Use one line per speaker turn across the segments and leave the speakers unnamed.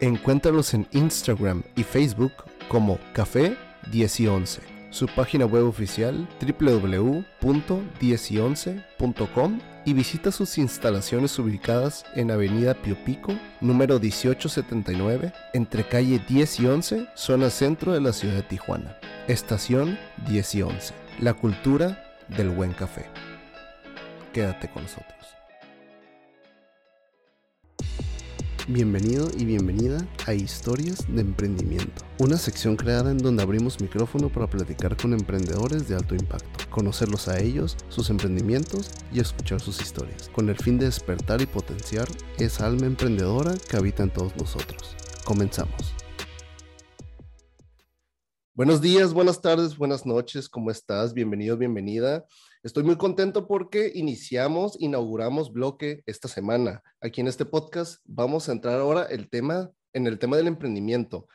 Encuéntralos en Instagram y Facebook como Café 10 y 11. Su página web oficial www.10y11.com y visita sus instalaciones ubicadas en Avenida Pio Pico, número 1879, entre calle 10 y 11, zona centro de la ciudad de Tijuana. Estación 10 y 11. La cultura del buen café. Quédate con nosotros. Bienvenido y bienvenida a Historias de Emprendimiento, una sección creada en donde abrimos micrófono para platicar con emprendedores de alto impacto, conocerlos a ellos, sus emprendimientos y escuchar sus historias, con el fin de despertar y potenciar esa alma emprendedora que habita en todos nosotros. Comenzamos. Buenos días, buenas tardes, buenas noches, ¿cómo estás? Bienvenido, bienvenida. Estoy muy contento porque iniciamos, inauguramos bloque esta semana. Aquí en este podcast vamos a entrar ahora el tema, en el tema del emprendimiento,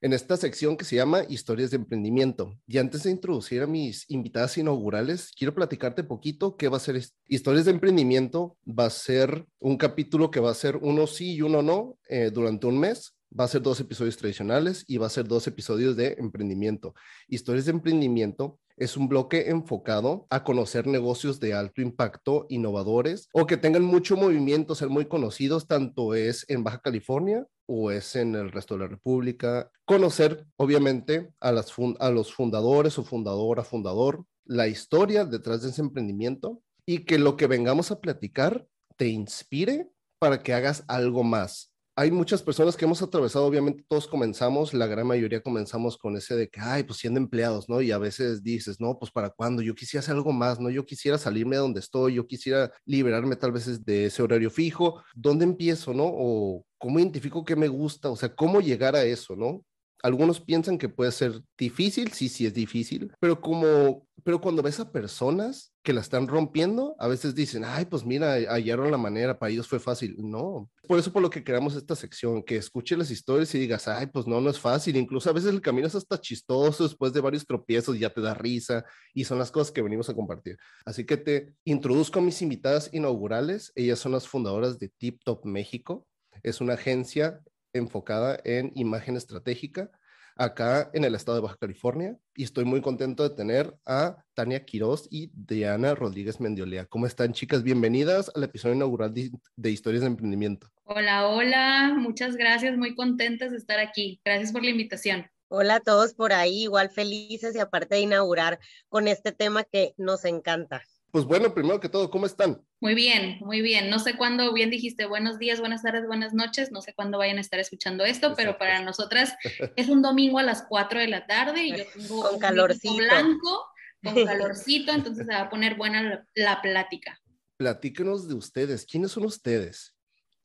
en esta sección que se llama Historias de Emprendimiento. Y antes de introducir a mis invitadas inaugurales, quiero platicarte poquito qué va a ser Historias de Emprendimiento. Va a ser un capítulo que va a ser uno sí y uno no eh, durante un mes va a ser dos episodios tradicionales y va a ser dos episodios de emprendimiento. Historias de emprendimiento es un bloque enfocado a conocer negocios de alto impacto, innovadores o que tengan mucho movimiento, ser muy conocidos, tanto es en Baja California o es en el resto de la República. Conocer, obviamente, a, los fundadores o fundadora, fundador, la historia detrás de ese emprendimiento y que lo que vengamos a platicar te inspire para que hagas algo más hay muchas personas que hemos atravesado, obviamente todos comenzamos, la gran mayoría comenzamos con ese de que, ay, pues siendo empleados, ¿no? Y a veces dices, no, pues para cuándo, yo quisiera hacer algo más, ¿no? Yo quisiera salirme de donde estoy, yo quisiera liberarme tal vez de ese horario fijo, ¿dónde empiezo, ¿no? O cómo identifico qué me gusta, o sea, cómo llegar a eso, ¿no? Algunos piensan que puede ser difícil, sí, sí es difícil, pero como, pero cuando ves a personas que la están rompiendo, a veces dicen, ay, pues mira, hallaron la manera, para ellos fue fácil. No, por eso por lo que creamos esta sección, que escuche las historias y digas, ay, pues no, no es fácil. Incluso a veces el camino es hasta chistoso, después de varios tropiezos ya te da risa y son las cosas que venimos a compartir. Así que te introduzco a mis invitadas inaugurales. Ellas son las fundadoras de Tip Top México. Es una agencia enfocada en imagen estratégica acá en el estado de Baja California y estoy muy contento de tener a Tania Quiroz y Diana Rodríguez Mendiolea. ¿Cómo están chicas? Bienvenidas al episodio inaugural de, Historias de Emprendimiento.
Hola, hola, muchas gracias, muy contentas de estar aquí. Gracias por la invitación.
Hola a todos por ahí, igual felices y aparte de inaugurar con este tema que nos encanta.
Pues bueno, primero que todo, ¿cómo están?
Muy bien, muy bien. No sé cuándo, bien dijiste, buenos días, buenas tardes, buenas noches. No sé cuándo vayan a estar escuchando esto, pero para nosotras es un domingo a las 4 de la tarde y yo tengo
con un calorcito
blanco, con calorcito, entonces se va a poner buena la, la plática.
Platíquenos de ustedes. ¿Quiénes son ustedes?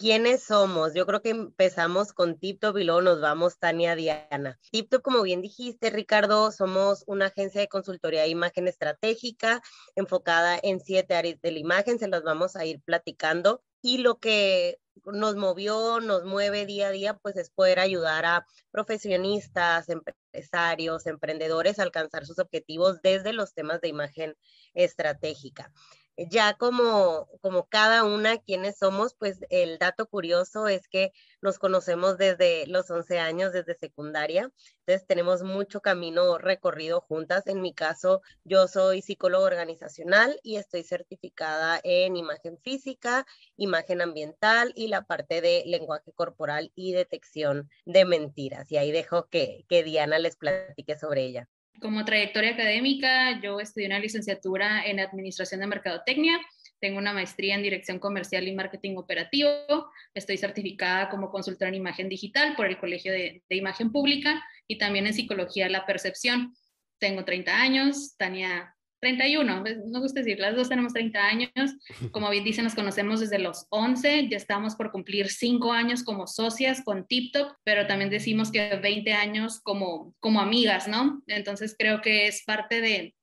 ¿Quiénes somos? Yo creo que empezamos con TipTop y luego nos vamos Tania Diana. TipTop, como bien dijiste, Ricardo, somos una agencia de consultoría de imagen estratégica enfocada en siete áreas de la imagen, se las vamos a ir platicando. Y lo que nos movió, nos mueve día a día, pues es poder ayudar a profesionistas, empresarios, emprendedores a alcanzar sus objetivos desde los temas de imagen estratégica ya como, como cada una quienes somos, pues el dato curioso es que nos conocemos desde los 11 años, desde secundaria, entonces tenemos mucho camino recorrido juntas. En mi caso, yo soy psicólogo organizacional y estoy certificada en imagen física, imagen ambiental y la parte de lenguaje corporal y detección de mentiras. Y ahí dejo que, que Diana les platique sobre ella.
Como trayectoria académica, yo estudié una licenciatura en Administración de Mercadotecnia, tengo una maestría en Dirección Comercial y Marketing Operativo, estoy certificada como consultora en imagen digital por el Colegio de, Imagen Pública y también en Psicología de la Percepción. Tengo 30 años, Tania 31, pues, no gusta decir, las dos tenemos 30 años, como bien dicen, nos conocemos desde los 11, ya estamos por cumplir 5 años como socias con TipTop, pero también decimos que 20 años como, como amigas, ¿no? Entonces creo que es parte de,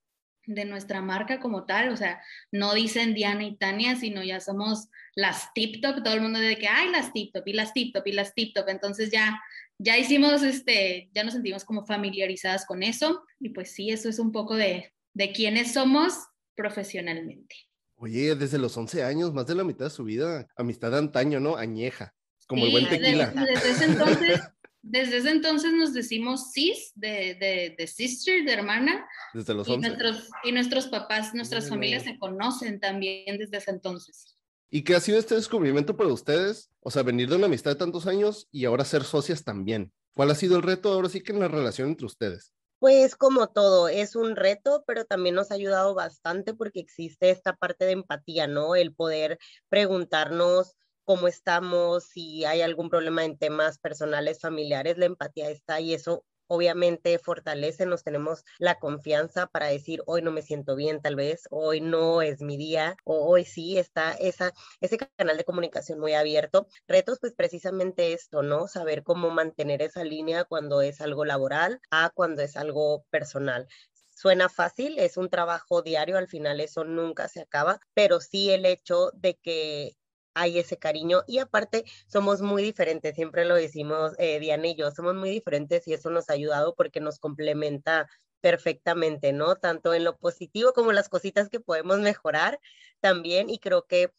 de nuestra marca como tal, o sea, no dicen Diana y Tania, sino ya somos las TipTop, todo el mundo de que, hay las TipTop y las TipTop y las TipTop, entonces ya ya hicimos, este, ya nos sentimos como familiarizadas con eso y pues sí, eso es un poco de, de quiénes somos profesionalmente.
Oye, desde los 11 años, más de la mitad de su vida, amistad de antaño, ¿no? Añeja, como el buen tequila.
desde, ese entonces, desde ese entonces nos decimos sis, de, de, de sister, de hermana.
Desde los
y
11.
Nuestros, y nuestros papás, nuestras familias se conocen también desde ese entonces.
¿Y qué ha sido este descubrimiento para ustedes? O sea, venir de una amistad de tantos años y ahora ser socias también. ¿Cuál ha sido el reto ahora sí que en la relación entre ustedes?
Pues como todo, es un reto, pero también nos ha ayudado bastante porque existe esta parte de empatía, ¿no? El poder preguntarnos cómo estamos, si hay algún problema en temas personales, familiares, la empatía está y eso obviamente fortalece, nos tenemos la confianza para decir, hoy no me siento bien tal vez, hoy no es mi día, o hoy sí está esa, ese canal de comunicación muy abierto. Retos, pues precisamente esto, ¿no? Saber cómo mantener esa línea cuando es algo laboral a cuando es algo personal suena fácil, es un trabajo diario, al final eso nunca se acaba, pero sí el hecho de que hay ese cariño y aparte somos muy diferentes, siempre lo decimos eh, Diana y yo, somos muy diferentes y eso nos ha ayudado porque nos complementa perfectamente, ¿no? Tanto en lo positivo como las cositas que podemos mejorar también y creo que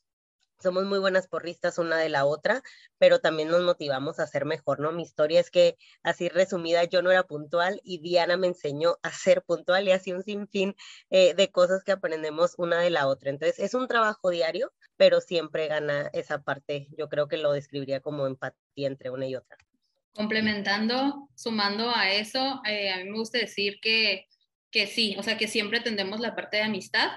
somos muy buenas porristas una de la otra, pero también nos motivamos a ser mejor, ¿no? Mi historia es que, así resumida, yo no era puntual y Diana me enseñó a ser puntual y así un sinfín eh, de cosas que aprendemos una de la otra. Entonces, es un trabajo diario, pero siempre gana esa parte. Yo creo que lo describiría como empatía entre una y otra.
Complementando, sumando a eso, eh, a mí me gusta decir que, que sí, o sea, que siempre tendemos la parte de amistad,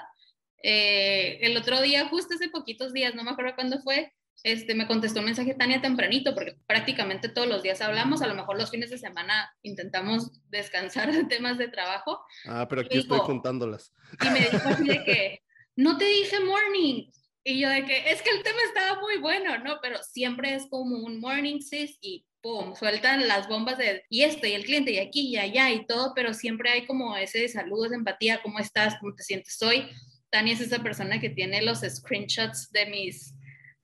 eh, el otro día, justo hace poquitos días, no me acuerdo cuándo fue, este, me contestó un mensaje Tania tempranito, porque prácticamente todos los días hablamos, a lo mejor los fines de semana intentamos descansar de temas de trabajo.
Ah, pero aquí estoy juntándolas.
Y me dijo así de que, no te dije morning. Y yo de que, es que el tema estaba muy bueno, ¿no? Pero siempre es como un morning sis y pum, sueltan las bombas de, y esto, y el cliente, y aquí, y allá, y todo, pero siempre hay como ese saludo, esa empatía, ¿cómo estás? ¿Cómo te sientes hoy? Tania es esa persona que tiene los screenshots de mis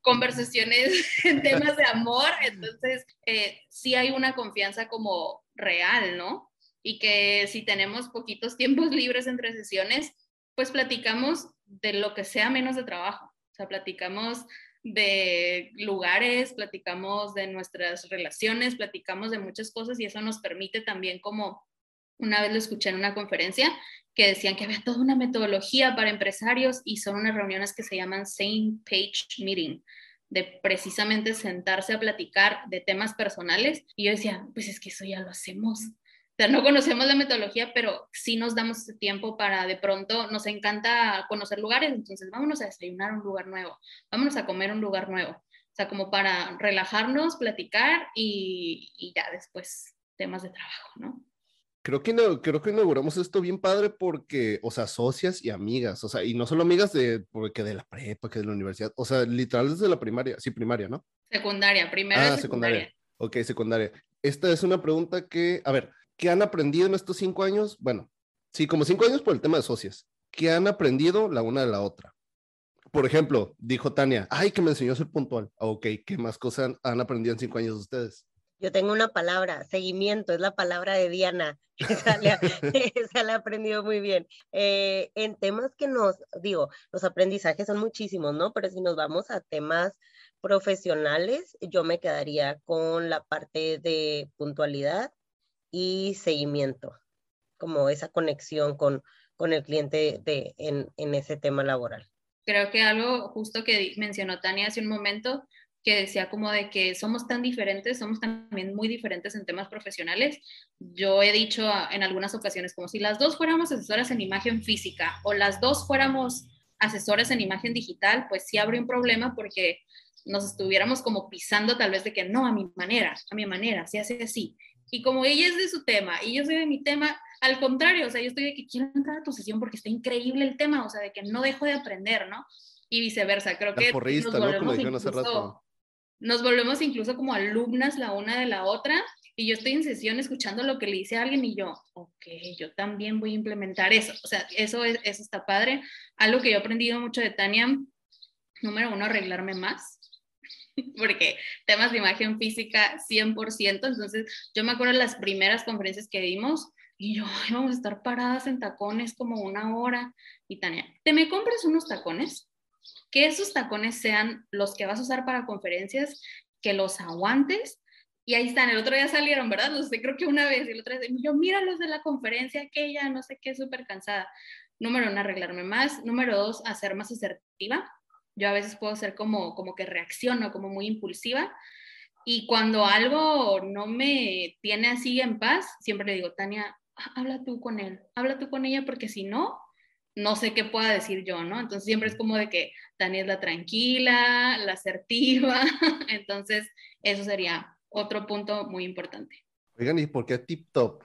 conversaciones en temas de amor, entonces eh, sí hay una confianza como real, ¿no? Y que si tenemos poquitos tiempos libres entre sesiones, pues platicamos de lo que sea menos de trabajo, o sea, platicamos de lugares, platicamos de nuestras relaciones, platicamos de muchas cosas y eso nos permite también como una vez lo escuché en una conferencia que decían que había toda una metodología para empresarios y son unas reuniones que se llaman Same Page Meeting, de precisamente sentarse a platicar de temas personales. Y yo decía, pues es que eso ya lo hacemos. O sea, no conocemos la metodología, pero sí nos damos tiempo para de pronto, nos encanta conocer lugares, entonces vámonos a desayunar un lugar nuevo, vámonos a comer un lugar nuevo. O sea, como para relajarnos, platicar y, y ya después temas de trabajo, ¿no?
Creo que, creo que inauguramos esto bien padre porque, o sea, socias y amigas, o sea, y no solo amigas de, porque de la prepa, que de la universidad, o sea, literal desde la primaria, sí, primaria, ¿no?
Secundaria, primera
ah, secundaria. Ok, secundaria. Esta es una pregunta que, a ver, ¿qué han aprendido en estos cinco años? Bueno, sí, como cinco años por el tema de socias. ¿Qué han aprendido la una de la otra? Por ejemplo, dijo Tania, ay, que me enseñó a ser puntual. Ok, ¿qué más cosas han aprendido en cinco años ustedes?
Yo tengo una palabra, seguimiento, es la palabra de Diana. Esa la, he aprendido muy bien. Eh, en temas que nos, digo, los aprendizajes son muchísimos, ¿no? Pero si nos vamos a temas profesionales, yo me quedaría con la parte de puntualidad y seguimiento, como esa conexión con, con el cliente en, en ese tema laboral.
Creo que algo justo que mencionó Tania hace un momento que decía como de que somos tan diferentes, somos también muy diferentes en temas profesionales. Yo he dicho en algunas ocasiones como si las dos fuéramos asesoras en imagen física o las dos fuéramos asesoras en imagen digital, pues sí habría un problema porque nos estuviéramos como pisando tal vez de que no, a mi manera, a mi manera, se hace así. Y como ella es de su tema y yo soy de mi tema, al contrario, o sea, yo estoy de que quiero entrar a tu sesión porque está increíble el tema, o sea, de que no dejo de aprender, ¿no? Y viceversa, creo que nos volvemos, ¿no? incluso, nos volvemos incluso como alumnas la una de la otra y yo estoy en sesión escuchando lo que le dice a alguien y yo, ok, yo también voy a implementar eso. O sea, eso, es, eso está padre. Algo que yo he aprendido mucho de Tania, número uno, arreglarme más porque temas de imagen física 100%, entonces yo me acuerdo las primeras conferencias que dimos y yo, vamos a estar paradas en tacones como una hora. Y Tania, ¿te me compras unos tacones? Que esos tacones sean los que vas a usar para conferencias, que los aguantes. Y ahí están, el otro día salieron, ¿verdad? No sé, creo que una vez, y el otro día, yo, mira los de la conferencia, aquella, no sé qué, súper cansada. Número uno, arreglarme más. Número dos, hacer más asertiva yo a veces puedo ser como, como que reacciono, como muy impulsiva. Y cuando algo no me tiene así en paz, siempre le digo, Tania, habla tú con él, habla tú con ella, porque si no, no sé qué pueda decir yo, ¿no? Entonces siempre es como de que Tania es la tranquila, la asertiva. Entonces, eso sería otro punto muy importante.
Oigan, ¿y por qué Tip Top?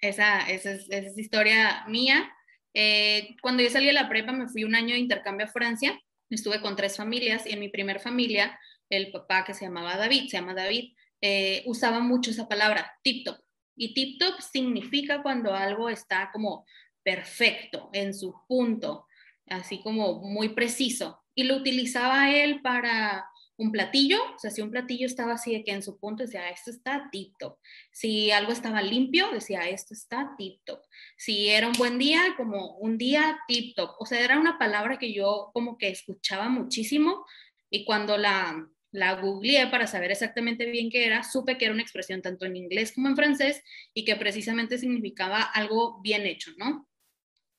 Esa, esa, es, esa es historia mía. Eh, cuando yo salí de la prepa, me fui un año de intercambio a Francia estuve con tres familias y en mi primer familia, el papá que se llamaba David, se llama David, eh, usaba mucho esa palabra, tip top. Y tip top significa cuando algo está como perfecto, en su punto, así como muy preciso. Y lo utilizaba él para un platillo, o sea, si un platillo estaba así de que en su punto decía, esto está tip top. Si algo estaba limpio, decía, esto está tip top. Si era un buen día, como un día tip top. O sea, era una palabra que yo como que escuchaba muchísimo y cuando la, la googleé para saber exactamente bien qué era, supe que era una expresión tanto en inglés como en francés y que precisamente significaba algo bien hecho, ¿no?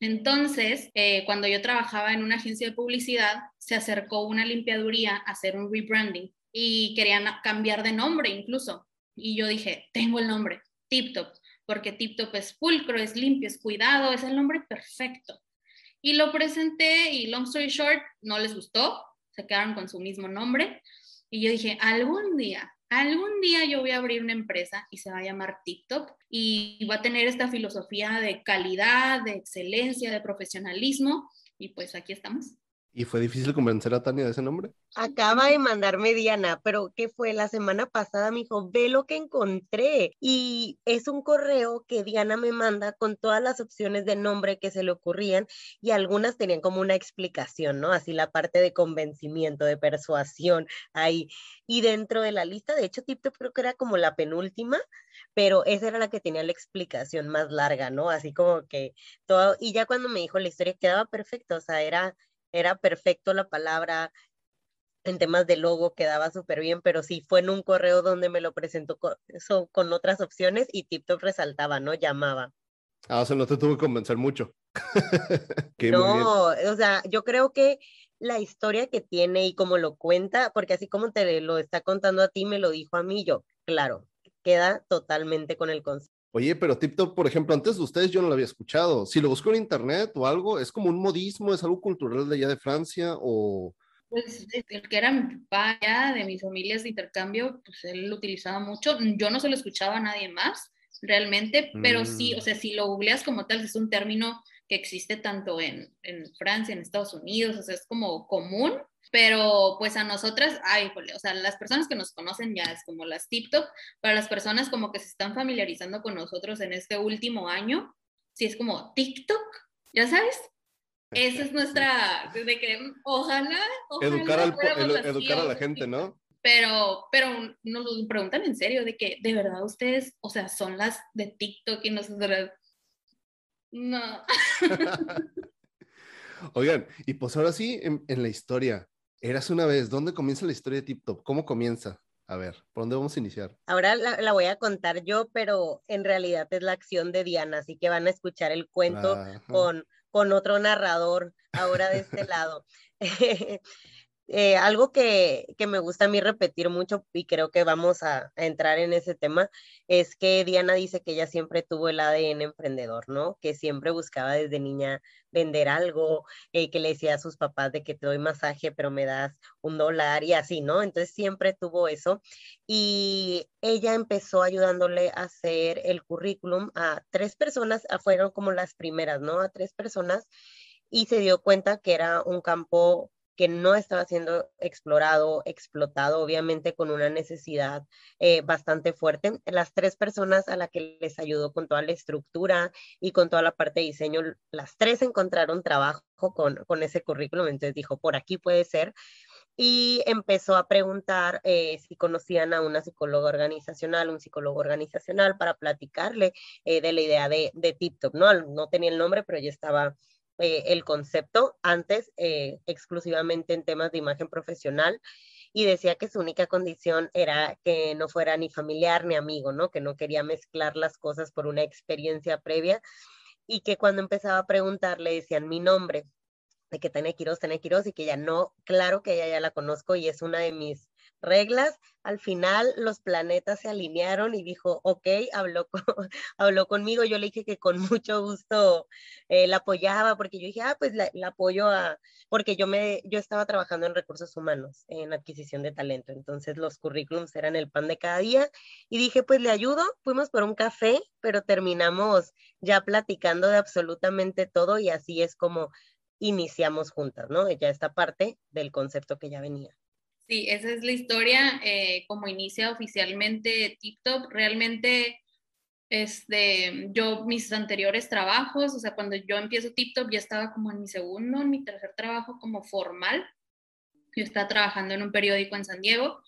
Entonces, eh, cuando yo trabajaba en una agencia de publicidad, se acercó una limpiaduría a hacer un rebranding y querían cambiar de nombre incluso. Y yo dije, tengo el nombre, Tip Top, porque Tip Top es pulcro, es limpio, es cuidado, es el nombre perfecto. Y lo presenté y long story short, no les gustó, se quedaron con su mismo nombre. Y yo dije, algún día algún día yo voy a abrir una empresa y se va a llamar TikTok y va a tener esta filosofía de calidad, de excelencia, de profesionalismo y pues aquí estamos.
¿Y fue difícil convencer a Tania de ese nombre?
Acaba de mandarme Diana, pero ¿qué fue? La semana pasada me dijo, ve lo que encontré. Y es un correo que Diana me manda con todas las opciones de nombre que se le ocurrían y algunas tenían como una explicación, ¿no? Así la parte de convencimiento, de persuasión ahí. Y dentro de la lista, de hecho, TikTok creo que era como la penúltima, pero esa era la que tenía la explicación más larga, ¿no? Así como que todo, y ya cuando me dijo la historia quedaba perfecto, o sea, era era perfecto la palabra, en temas de logo quedaba súper bien, pero sí fue en un correo donde me lo presentó con, eso, con otras opciones y TikTok resaltaba, ¿no? Llamaba.
Ah, o sea, no te tuve que convencer mucho.
no, o sea, yo creo que la historia que tiene y cómo lo cuenta, porque así como te lo está contando a ti, me lo dijo a mí, yo, claro, queda totalmente con el concepto.
Oye, pero TikTok, por ejemplo, antes de ustedes yo no lo había escuchado. Si lo busco en internet o algo, ¿es como un modismo, es algo cultural de allá de Francia o...?
Pues el que era mi papá ya, de mis familias de intercambio, pues él lo utilizaba mucho. Yo no se lo escuchaba a nadie más, realmente, pero sí, o mm. sea, si lo googleas como tal, es un término que existe tanto en, en Francia, en Estados Unidos, o sea, es como común, pero pues a nosotras, ay, o sea, las personas que nos conocen ya es como las TikTok, para las personas como que se están familiarizando con nosotros en este último año, sí es como TikTok, ya sabes. Esa es nuestra, de que ojalá,
educar, al, educar a la gente, ¿no?
Pero, pero nos preguntan en serio de que de verdad ustedes, o sea, son las de TikTok y nosotros, no.
Oigan, y pues ahora sí, en, en la historia, Eras una vez, ¿dónde comienza la historia de Tip Top? ¿Cómo comienza? A ver, ¿por dónde vamos a iniciar?
Ahora la, voy a contar yo, pero en realidad es la acción de Diana, así que van a escuchar el cuento con, con otro narrador ahora de este lado. eh, algo que, que, me gusta a mí repetir mucho y creo que vamos a, entrar en ese tema es que Diana dice que ella siempre tuvo el ADN emprendedor, ¿no? Que siempre buscaba desde niña vender algo, eh, que le decía a sus papás de que te doy masaje, pero me das un dólar y así, ¿no? Entonces siempre tuvo eso. Y ella empezó ayudándole a hacer el currículum a tres personas, fueron como las primeras, ¿no? A tres personas y se dio cuenta que era un campo que no estaba siendo explorado, explotado, obviamente con una necesidad eh, bastante fuerte. Las tres personas a las que les ayudó con toda la estructura y con toda la parte de diseño, las tres encontraron trabajo con, con ese currículum, entonces dijo, por aquí puede ser y empezó a preguntar eh, si conocían a una psicóloga organizacional, un psicólogo organizacional para platicarle eh, de la idea de, de TikTok, ¿no? No tenía el nombre, pero ya estaba eh, el concepto antes eh, exclusivamente en temas de imagen profesional y decía que su única condición era que no fuera ni familiar ni amigo, ¿no? Que no quería mezclar las cosas por una experiencia previa y que cuando empezaba a preguntar le decían mi nombre, de que Tania Quiroz, Tania Quiroz, y que ya no, claro que ella ya la conozco y es una de mis reglas, al final los planetas se alinearon y dijo, ok, habló, habló conmigo, yo le dije que con mucho gusto eh, la apoyaba, porque yo dije, ah, pues la, apoyo a, porque yo, me, yo estaba trabajando en recursos humanos, en adquisición de talento, entonces los currículums eran el pan de cada día, y dije, pues le ayudo, fuimos por un café, pero terminamos ya platicando de absolutamente todo y así es como iniciamos juntas, ¿no? Ya esta parte del concepto que ya venía.
Sí, esa es la historia, eh, como inicia oficialmente TikTok. Realmente, este, yo, mis anteriores trabajos, o sea, cuando yo empiezo TikTok, ya estaba como en mi segundo, en mi tercer trabajo como formal. Yo estaba trabajando en un periódico en San Diego.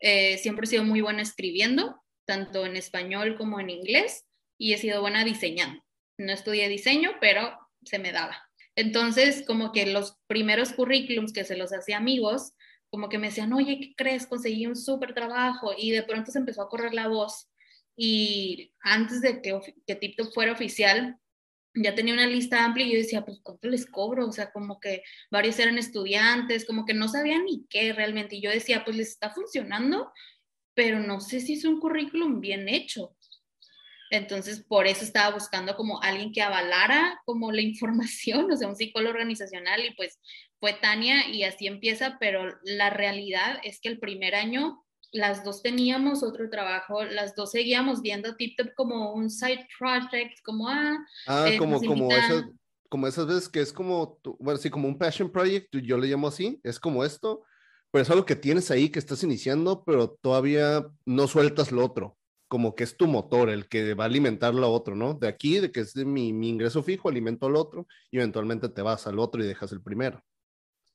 Eh, siempre he sido muy buena escribiendo, tanto en español como en inglés, y he sido buena diseñando. No estudié diseño, pero se me daba. Entonces, como que los primeros currículums que se los hacía amigos, como que me decían, oye, ¿qué crees? Conseguí un súper trabajo y de pronto se empezó a correr la voz y antes de que, que TikTok fuera oficial, ya tenía una lista amplia y yo decía, pues, ¿cuánto les cobro? O sea, como que varios eran estudiantes, como que no sabían ni qué realmente. Y yo decía, pues les está funcionando, pero no sé si es un currículum bien hecho. Entonces, por eso estaba buscando como alguien que avalara como la información, o sea, un psicólogo organizacional y pues fue Tania y así empieza, pero la realidad es que el primer año las dos teníamos otro trabajo, las dos seguíamos viendo TikTok como un side project, como ah,
ah eh, como como esas, como esas veces que es como bueno, sí, como un passion project, yo le llamo así, es como esto, pero es algo que tienes ahí que estás iniciando, pero todavía no sueltas lo otro como que es tu motor el que va a alimentar lo otro, ¿no? De aquí, de que es de mi, mi ingreso fijo, alimento al otro y eventualmente te vas al otro y dejas el primero.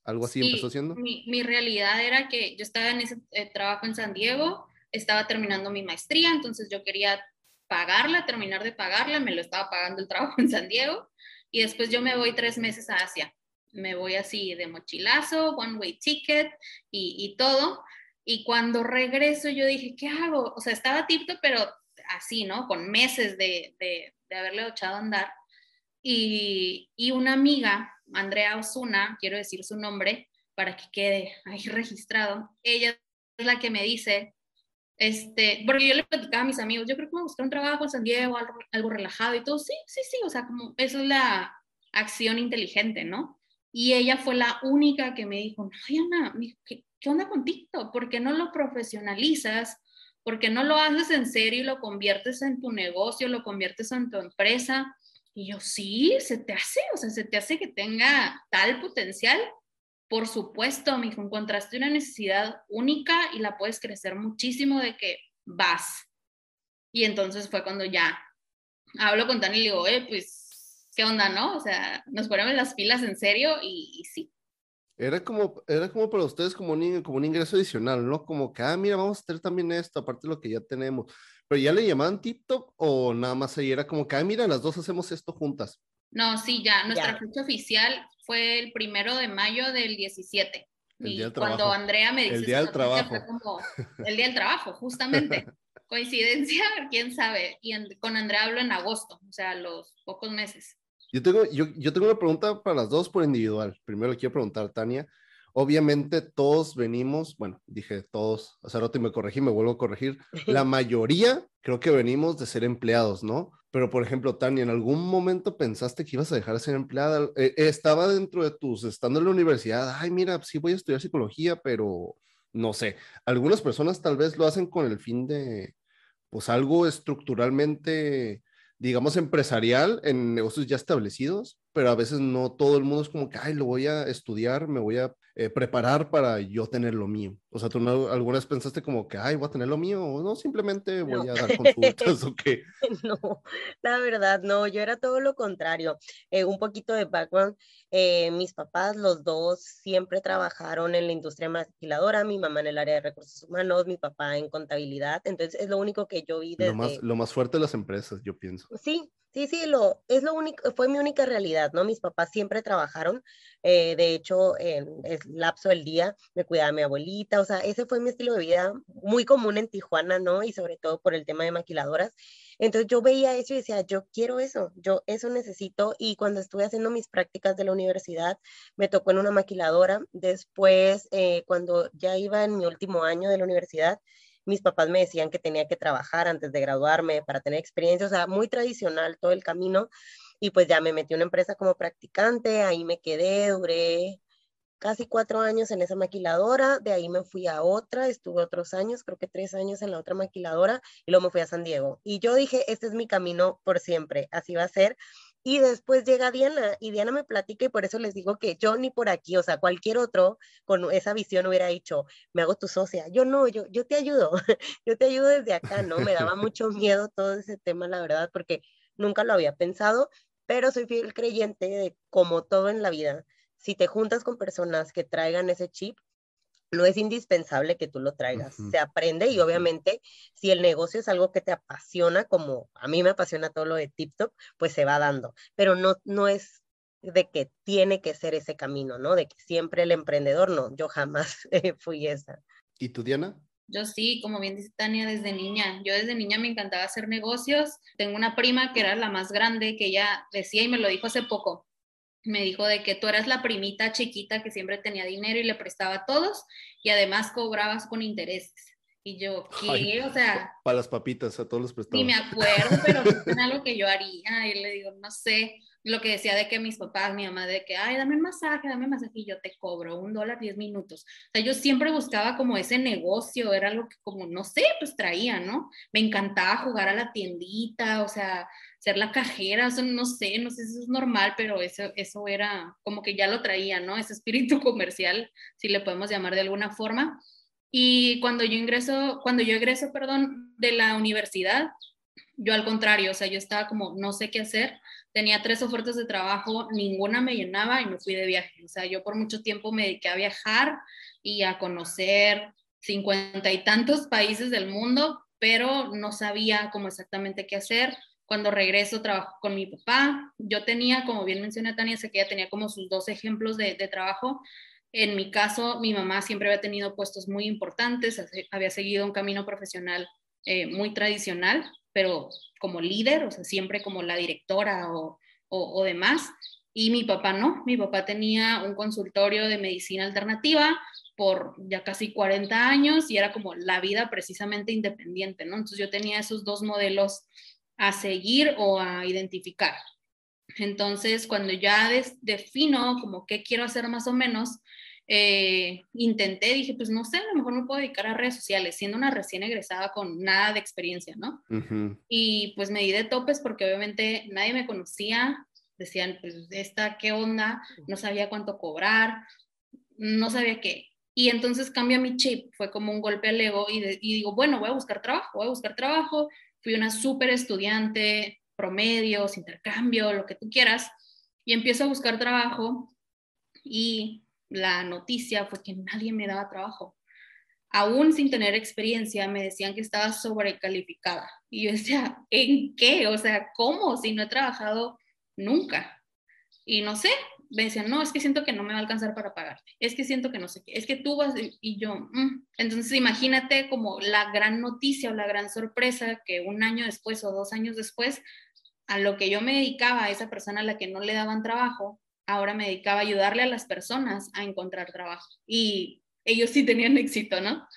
¿Algo así empezó siendo?
Mi, mi, realidad era que yo estaba en ese eh, trabajo en San Diego, estaba terminando mi maestría, entonces yo quería pagarla, terminar de pagarla, me lo estaba pagando el trabajo en San Diego y después yo me voy tres meses a Asia. Me voy así de mochilazo, one way ticket y, y todo. Y cuando regreso yo dije, ¿qué hago? O sea, estaba tipto, pero así, ¿no? Con meses de, de, de haberle echado a andar. Y, y, una amiga, Andrea Osuna, quiero decir su nombre para que quede ahí registrado, ella es la que me dice, este, porque yo le platicaba a mis amigos, yo creo que a buscar un trabajo en San Diego, algo, algo relajado y todo, sí, sí, sí, o sea, como eso es la acción inteligente, ¿no? Y ella fue la única que me dijo, no, Diana, ¿qué, ¿qué onda con TikTok? ¿Por qué no lo profesionalizas? ¿Por qué no lo haces en serio y lo conviertes en tu negocio, lo conviertes en tu empresa? Y yo, sí, se te hace, o sea, se te hace que tenga tal potencial. Por supuesto, me dijo, encontraste una necesidad única y la puedes crecer muchísimo de que vas. Y entonces fue cuando ya hablo con Tani y le digo, oye, pues, ¿qué onda, no? O sea, nos ponemos las pilas en serio y sí,
era como, era como para ustedes como un, como un ingreso adicional, ¿no? Como que, ah, mira, vamos a tener también esto, aparte de lo que ya tenemos. Pero ya le llamaban TikTok o nada más ahí era como que, ah, mira, las dos hacemos esto juntas.
No, sí, ya, nuestra fecha oficial fue el primero de mayo del 17. y cuando Andrea me dice...
El día del trabajo.
Como el día del trabajo, justamente. Coincidencia, quién sabe. Y con Andrea hablo en agosto, o sea, los pocos meses.
Yo tengo, yo, yo tengo una pregunta para las dos por individual. Primero le quiero preguntar, Tania. obviamente todos venimos, bueno, dije todos, hace rato y me corregí, me vuelvo a corregir, la mayoría creo que venimos de ser empleados, ¿no? Pero, por ejemplo, Tania, ¿en algún momento pensaste que ibas a dejar de ser empleada? Eh, estaba dentro de tus, estando en la universidad, ay, mira, sí voy a estudiar psicología, pero no sé, algunas personas tal vez lo hacen con el fin de, pues, algo estructuralmente digamos, empresarial en negocios ya establecidos, pero a veces no todo el mundo es como que, ay, lo voy a estudiar, me voy a eh, preparar para yo tener lo mío. O sea, ¿tú no, alguna vez pensaste como que, ay, voy a tener lo mío? O no, simplemente voy a dar consultas o qué.
No, la verdad, no, yo era todo lo contrario. Eh, un poquito de background. Eh, mis papás, los dos, siempre trabajaron en la industria maquiladora, mi mamá en el área de recursos humanos, mi papá en contabilidad. Entonces, es lo único que yo vi desde...
Lo más, lo más fuerte de las empresas, yo pienso.
Sí, Sí, sí, lo, es lo único, fue mi única realidad, ¿no? Mis papás siempre trabajaron, eh, de hecho, en el lapso del día me cuidaba mi abuelita, o sea, ese fue mi estilo de vida muy común en Tijuana, ¿no? Y sobre todo por el tema de maquiladoras. Entonces yo veía eso y decía, yo quiero eso, yo eso necesito. Y cuando estuve haciendo mis prácticas de la universidad, me tocó en una maquiladora. Después, eh, cuando ya iba en mi último año de la universidad, mis papás me decían que tenía que trabajar antes de graduarme para tener experiencia, o sea, muy tradicional todo el camino. Y pues ya me metí en una empresa como practicante, ahí me quedé, duré casi cuatro años en esa maquiladora, de ahí me fui a otra, estuve otros años, creo que tres años en la otra maquiladora, y luego me fui a San Diego. Y yo dije, este es mi camino por siempre, así va a ser. Y después llega Diana y Diana me platica y por eso les digo que yo ni por aquí, o sea, cualquier otro con esa visión hubiera dicho, me hago tu socia. Yo no, yo, yo te ayudo, yo te ayudo desde acá, ¿no? Me daba mucho miedo todo ese tema, la verdad, porque nunca lo había pensado, pero soy fiel creyente de como todo en la vida, si te juntas con personas que traigan ese chip, no es indispensable que tú lo traigas. Se aprende y obviamente si el negocio es algo que te apasiona, como a mí me apasiona todo lo de TikTok, pues se va dando. Pero no, no es de que tiene que ser ese camino, ¿no? De que siempre el emprendedor, no, yo jamás fui esa.
¿Y tú, Diana?
Yo sí, como bien dice Tania, desde niña. Yo desde niña me encantaba hacer negocios. Tengo una prima que era la más grande, que ella decía y me lo dijo hace poco, me dijo de que tú eras la primita chiquita que siempre tenía dinero y le prestaba a todos y además cobrabas con intereses. Y yo, ¿qué? o sea...
Para las papitas, a todos los prestaba.
Ni me acuerdo, pero es algo que yo haría. Y le digo, no sé, lo que decía de que mis papás, mi mamá, de que, ay, dame un masaje, dame un masaje, y yo te cobro un dólar diez minutos. O sea, yo siempre buscaba como ese negocio, era algo que como, no sé, pues traía, ¿no? Me encantaba jugar a la tiendita, o sea, ser la cajera, eso no sé, no sé si eso es normal, pero eso, eso era como que ya lo traía, ¿no? Ese espíritu comercial, si le podemos llamar de alguna forma. Y cuando yo ingreso, cuando yo egreso, perdón, de la universidad, yo al contrario, o sea, yo estaba como, no sé qué hacer, tenía tres ofertas de trabajo, ninguna me llenaba y me fui de viaje. O sea, yo por mucho tiempo me dediqué a viajar y a conocer cincuenta y tantos países del mundo, pero no sabía cómo exactamente qué hacer. Cuando regreso, trabajo con mi papá. Yo tenía, como bien mencioné Tania, sé que ella tenía como sus dos ejemplos de, trabajo. En mi caso, mi mamá siempre había tenido puestos muy importantes, había seguido un camino profesional eh, muy tradicional, pero como líder, o sea, siempre como la directora o, o, demás. Y mi papá no, mi papá tenía un consultorio de medicina alternativa por ya casi 40 años y era como la vida precisamente independiente, ¿no? Entonces yo tenía esos dos modelos a seguir o a identificar. Entonces, cuando ya defino como qué quiero hacer más o menos, eh, intenté, dije, pues no sé, a lo mejor me puedo dedicar a redes sociales, siendo una recién egresada con nada de experiencia, ¿no? Y pues me di de topes porque obviamente nadie me conocía, decían, pues esta, ¿qué onda? No sabía cuánto cobrar, no sabía qué. Y entonces cambia mi chip, fue como un golpe al ego y, y digo, bueno, voy a buscar trabajo, voy a buscar trabajo. Fui una súper estudiante, promedios, intercambio, lo que tú quieras, y empiezo a buscar trabajo y la noticia fue que nadie me daba trabajo. Aún sin tener experiencia, me decían que estaba sobrecalificada. Y yo decía, ¿en qué? O sea, ¿cómo? Si no he trabajado nunca. Y no sé, me decían, no, es que siento que no me va a alcanzar para pagarte. Es que siento que no sé qué. Es que tú vas y yo, mm". entonces imagínate como la gran noticia o la gran sorpresa que un año después o dos años después, a lo que yo me dedicaba, a esa persona a la que no le daban trabajo, ahora me dedicaba a ayudarle a las personas a encontrar trabajo. Y ellos sí tenían éxito, ¿no?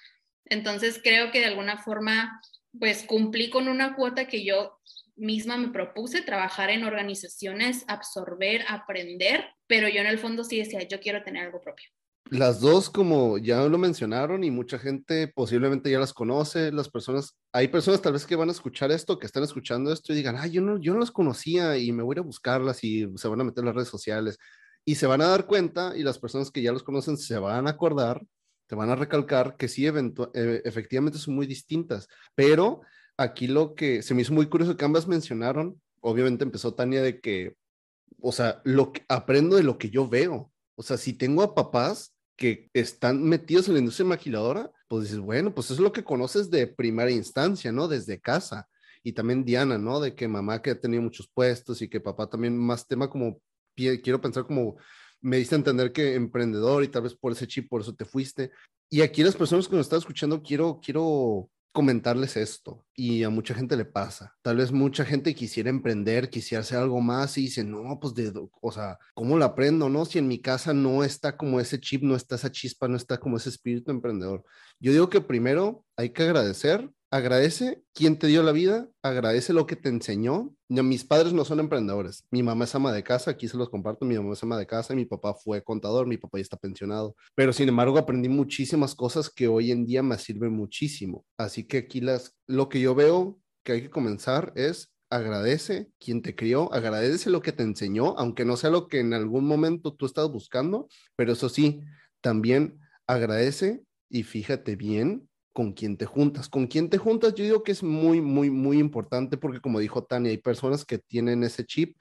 Entonces creo que de alguna forma, pues cumplí con una cuota que yo misma me propuse, trabajar en organizaciones, absorber, aprender, pero yo en el fondo sí decía, yo quiero tener algo propio.
Las dos, como ya lo mencionaron y mucha gente posiblemente ya las conoce, las personas, hay personas tal vez que van a escuchar esto, que están escuchando esto y digan, ah, yo no, yo no las conocía y me voy a buscarlas y se van a meter en las redes sociales y se van a dar cuenta y las personas que ya los conocen se van a acordar, te van a recalcar que sí, e, efectivamente son muy distintas, pero aquí lo que se me hizo muy curioso que ambas mencionaron, obviamente empezó Tania de que, o sea, lo que aprendo de lo que yo veo. O sea, si tengo a papás que están metidos en la industria maquiladora, pues dices, bueno, pues es lo que conoces de primera instancia, ¿no? Desde casa. Y también Diana, ¿no? De que mamá que ha tenido muchos puestos y que papá también más tema como, quiero pensar como, me diste a entender que emprendedor y tal vez por ese chip, por eso te fuiste. Y aquí las personas que nos están escuchando, quiero, quiero comentarles esto y a mucha gente le pasa. Tal vez mucha gente quisiera emprender, quisiera hacer algo más y dice, no, pues de, o sea, ¿cómo lo aprendo? No, si en mi casa no está como ese chip, no está esa chispa, no está como ese espíritu emprendedor. Yo digo que primero hay que agradecer agradece quién te dio la vida, agradece lo que te enseñó. Mis padres no son emprendedores. Mi mamá es ama de casa, aquí se los comparto. Mi mamá es ama de casa, mi papá fue contador, mi papá ya está pensionado. Pero sin embargo, aprendí muchísimas cosas que hoy en día me sirven muchísimo. Así que aquí las, lo que yo veo que hay que comenzar es agradece quien te crió, agradece lo que te enseñó, aunque no sea lo que en algún momento tú estás buscando, pero eso sí, también agradece y fíjate bien con quién te juntas. Con quién te juntas, yo digo que es muy, muy, muy importante porque como dijo Tania, hay personas que tienen ese chip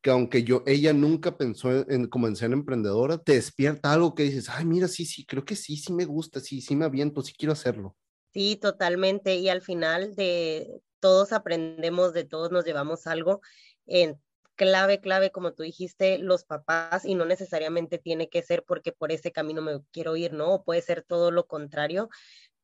que aunque yo, ella nunca pensó en, como en ser emprendedora, te despierta algo que dices, ay, mira, sí, sí, creo que sí, sí me gusta, sí, sí me aviento, sí quiero hacerlo.
Sí, totalmente. Y al final de todos aprendemos, de todos nos llevamos algo. En clave, clave, como tú dijiste, los papás, y no necesariamente tiene que ser porque por ese camino me quiero ir, ¿no? O puede ser todo lo contrario,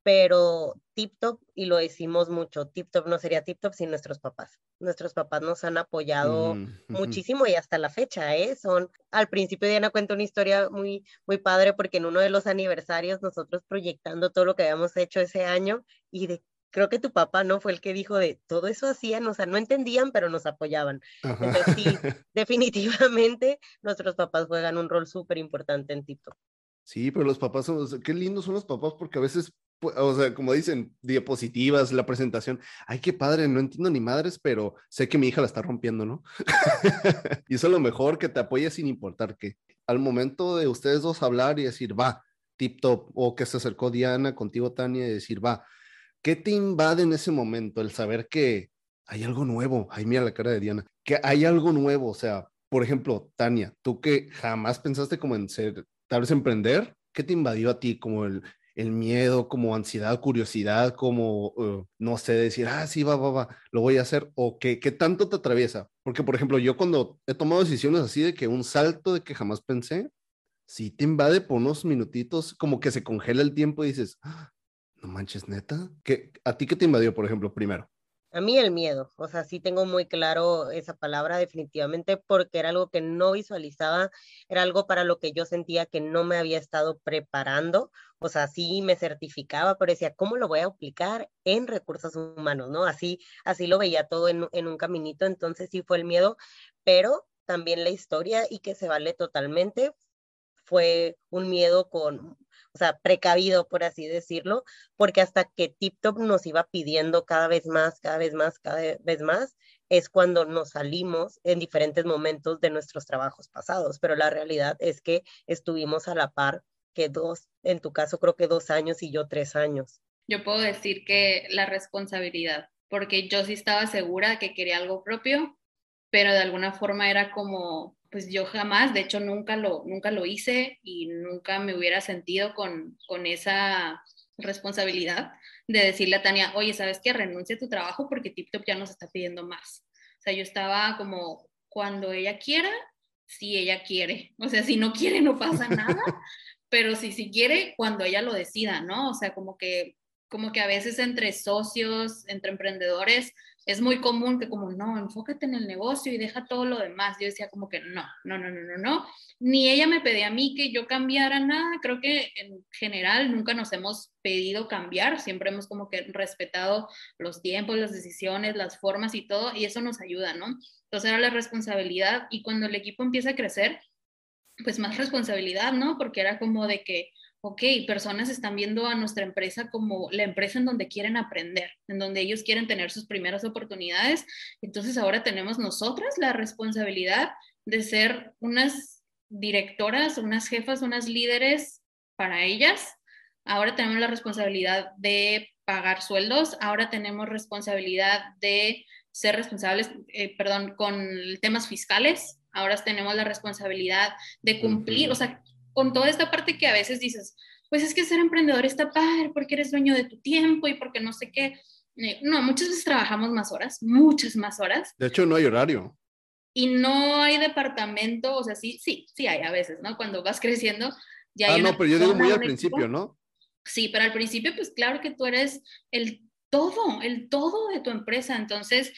pero TipTop, y lo decimos mucho, TipTop no sería TipTop sin nuestros papás. Nuestros papás nos han apoyado mm, muchísimo y hasta la fecha, ¿eh? Son, al principio Diana cuenta una historia muy, muy padre porque en uno de los aniversarios nosotros proyectando todo lo que habíamos hecho ese año y de creo que tu papá no fue el que dijo de todo eso hacían, o sea, no entendían, pero nos apoyaban. Entonces, sí, definitivamente nuestros papás juegan un rol súper importante en TikTok.
Sí, pero los papás son, qué lindos son los papás porque a veces o sea, como dicen, diapositivas, la presentación. Ay, qué padre, no entiendo ni madres, pero sé que mi hija la está rompiendo, ¿no? y eso es lo mejor, que te apoye sin importar qué. Al momento de ustedes dos hablar y decir, va, tip top, o que se acercó Diana contigo, Tania, y decir, va, ¿qué te invade en ese momento? El saber que hay algo nuevo. Ay, mira la cara de Diana. Que hay algo nuevo, o sea, por ejemplo, Tania, tú que jamás pensaste como en ser, tal vez emprender, ¿qué te invadió a ti? Como el, el miedo, como ansiedad, curiosidad, como, uh, no sé, decir, ah, sí, va, va, va, lo voy a hacer, o qué, qué tanto te atraviesa. Porque, por ejemplo, yo cuando he tomado decisiones así de que un salto de que jamás pensé, si te invade por unos minutitos, como que se congela el tiempo y dices, ah, no manches, neta. ¿Qué, ¿A ti qué te invadió, por ejemplo, primero?
A mí el miedo, o sea, sí tengo muy claro esa palabra definitivamente porque era algo que no visualizaba, era algo para lo que yo sentía que no me había estado preparando, o sea, sí me certificaba, pero decía, ¿cómo lo voy a aplicar en recursos humanos? ¿No? Así, así lo veía todo en, en un caminito, entonces sí fue el miedo, pero también la historia y que se vale totalmente fue un miedo con o sea, precavido, por así decirlo, porque hasta que TikTok nos iba pidiendo cada vez más, cada vez más, cada vez más, es cuando nos salimos en diferentes momentos de nuestros trabajos pasados, pero la realidad es que estuvimos a la par que dos, en tu caso creo que dos años y yo tres años.
Yo puedo decir que la responsabilidad, porque yo sí estaba segura que quería algo propio, pero de alguna forma era como pues yo jamás, de hecho nunca lo, nunca lo hice y nunca me hubiera sentido con, con esa responsabilidad de decirle a Tania, oye, ¿sabes qué? Renuncia a tu trabajo porque TikTok ya nos está pidiendo más. O sea, yo estaba como, cuando ella quiera, si ella quiere. O sea, si no quiere, no pasa nada, pero si sí si quiere, cuando ella lo decida, ¿no? O sea, como que, como que a veces entre socios, entre emprendedores, es muy común que como, no, enfócate en el negocio y deja todo lo demás. Yo decía como que no, no, no, no, no, no. Ni ella me pedía a mí que yo cambiara nada. Creo que en general nunca nos hemos pedido cambiar, siempre hemos como que respetado los tiempos, las decisiones, las formas y todo, y eso nos ayuda, ¿no? Entonces era la responsabilidad y cuando el equipo empieza a crecer, pues más responsabilidad, ¿no? Porque era como de que, ok, personas están viendo a nuestra empresa como la empresa en donde quieren aprender, en donde ellos quieren tener sus primeras oportunidades. Entonces ahora tenemos nosotras la responsabilidad de ser unas directoras, unas jefas, unas líderes para ellas. Ahora tenemos la responsabilidad de pagar sueldos, ahora tenemos responsabilidad de ser responsables, eh, perdón, con temas fiscales, ahora tenemos la responsabilidad de cumplir, o sea, con toda esta parte que a veces dices, pues es que ser emprendedor está padre porque eres dueño de tu tiempo y porque no sé qué. Eh, no, muchas veces trabajamos más horas, muchas más horas.
De hecho, no hay horario.
Y no hay departamento, o sea, sí, sí, sí hay a veces, ¿no? Cuando vas creciendo,
ya hay Ah, no, pero yo digo muy al principio, ¿no?
Sí, pero al principio, pues claro que tú eres el todo, el todo de tu empresa. Entonces,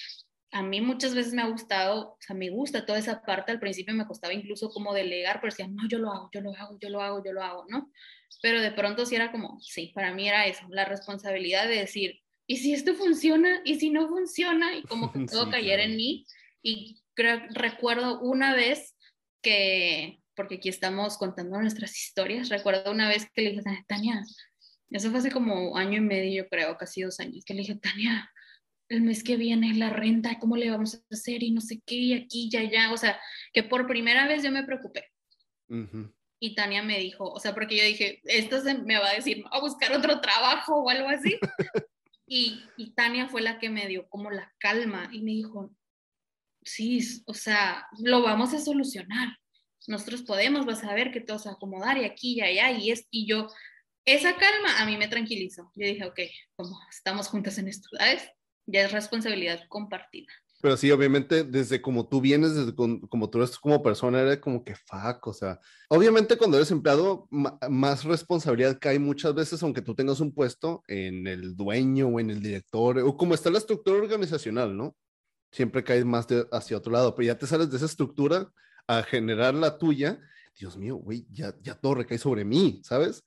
a mí muchas veces me ha gustado, o sea, me gusta toda esa parte, al principio me costaba incluso como delegar, pero decía, no, yo lo hago, yo lo hago, yo lo hago, yo lo hago, ¿no? Pero de pronto sí era como, sí, para mí era eso, la responsabilidad de decir, ¿y si esto funciona? ¿Y si no funciona? Y como que todo cayera en mí. Y creo, recuerdo una vez que, porque aquí estamos contando nuestras historias, recuerdo una vez que le dije, Tania, eso fue hace como año y medio, creo, casi dos años, que le dije, Tania, el mes que viene la renta, ¿cómo le vamos a hacer? Y no sé qué, y aquí, ya, ya. O sea, que por primera vez yo me preocupé. Y Tania me dijo, o sea, porque yo dije, esto se me va a decir, a buscar otro trabajo o algo así. y, y Tania fue la que me dio como la calma y me dijo, sí, o sea, lo vamos a solucionar. Nosotros podemos, vas a ver que todo se va a acomodar y aquí y allá. Y, es, y yo, esa calma a mí me tranquilizó. Yo dije, ok, como estamos juntas en esto, ¿sabes? Ya es responsabilidad compartida.
Pero sí, obviamente, desde como tú vienes, desde como tú eres como persona, era como que fuck, o sea, obviamente cuando eres empleado, más responsabilidad cae muchas veces, aunque tú tengas un puesto en el dueño o en el director, o como está la estructura organizacional, ¿no? Siempre caes más hacia otro lado, pero ya te sales de esa estructura a generar la tuya. Dios mío, güey, ya, ya todo recae sobre mí, ¿sabes?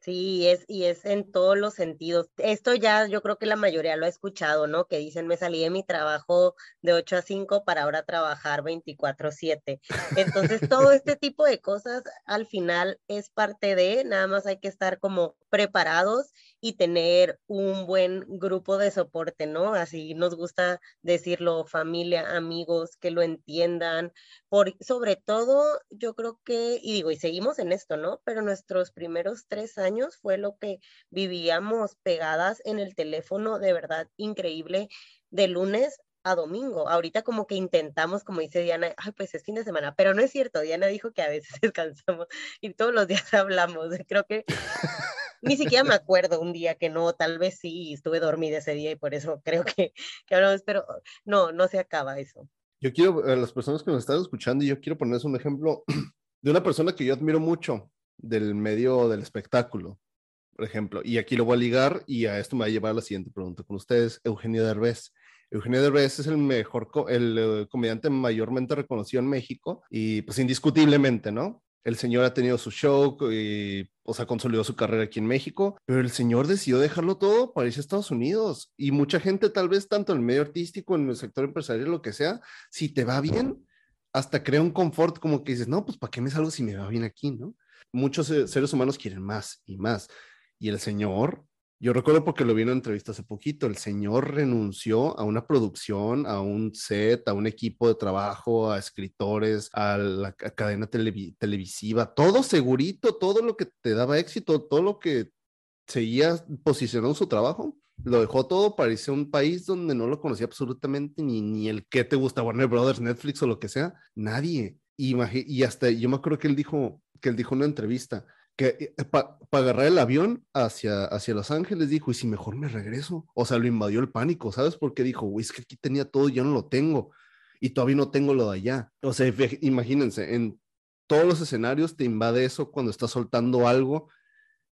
Sí, es, y es en todos los sentidos. Esto ya yo creo que la mayoría lo ha escuchado, ¿no? Que dicen, me salí de mi trabajo de 8 a 5 para ahora trabajar 24/7. Entonces, todo este tipo de cosas al final es parte de, nada más hay que estar como preparados y tener un buen grupo de soporte, ¿no? Así nos gusta decirlo, familia, amigos, que lo entiendan. Por, sobre todo, yo creo que, y digo, y seguimos en esto, ¿no? Pero nuestros primeros tres años fue lo que vivíamos pegadas en el teléfono, de verdad increíble, de lunes a domingo. Ahorita como que intentamos, como dice Diana, ay, pues es fin de semana, pero no es cierto. Diana dijo que a veces descansamos y todos los días hablamos. Creo que ni siquiera me acuerdo un día que no, tal vez sí, estuve dormida ese día y por eso creo que, que hablamos, pero no, no se acaba eso.
Yo quiero, a las personas que nos están escuchando, yo quiero ponerles un ejemplo de una persona que yo admiro mucho del medio del espectáculo, por ejemplo, y aquí lo voy a ligar y a esto me va a llevar a la siguiente pregunta con ustedes, Eugenio Derbez. Eugenio Derbez es el mejor, el eh, comediante mayormente reconocido en México y pues indiscutiblemente, ¿no? El señor ha tenido su show y, o sea, consolidó su carrera aquí en México, pero el señor decidió dejarlo todo para irse a Estados Unidos. Y mucha gente, tal vez tanto en el medio artístico, en el sector empresarial, lo que sea, si te va bien, hasta crea un confort como que dices, no, pues ¿para qué me salgo si me va bien aquí, no? Muchos seres humanos quieren más y más. Y el señor yo recuerdo porque lo vi en entrevista hace poquito, el señor renunció a una producción, a un set, a un equipo de trabajo, a escritores, a la cadena televisiva, todo segurito, todo lo que te daba éxito, todo lo que seguía posicionando su trabajo, lo dejó todo para un país donde no lo conocía absolutamente ni, ni el que te gusta, Warner Brothers, Netflix o lo que sea, nadie. Y, y hasta yo me acuerdo que él dijo, que él dijo en una entrevista, que eh, para agarrar el avión hacia, hacia Los Ángeles dijo, ¿y si mejor me regreso? O sea, lo invadió el pánico, ¿sabes? Porque dijo, güey, es que aquí tenía todo, ya no lo tengo, y todavía no tengo lo de allá. O sea, imagínense, en todos los escenarios te invade eso cuando estás soltando algo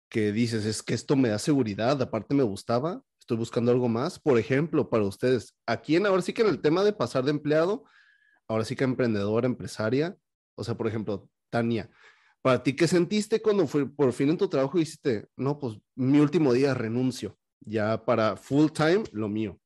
que dices, es que esto me da seguridad, aparte me gustaba, estoy buscando algo más. Por ejemplo, para ustedes, aquí en ahora sí que en el tema de pasar de empleado, ahora sí que emprendedora, empresaria, o sea, por ejemplo, Tania, para ti, ¿qué sentiste cuando fue por fin en tu trabajo y dijiste, no, pues mi último día renuncio, ya para full time, lo mío?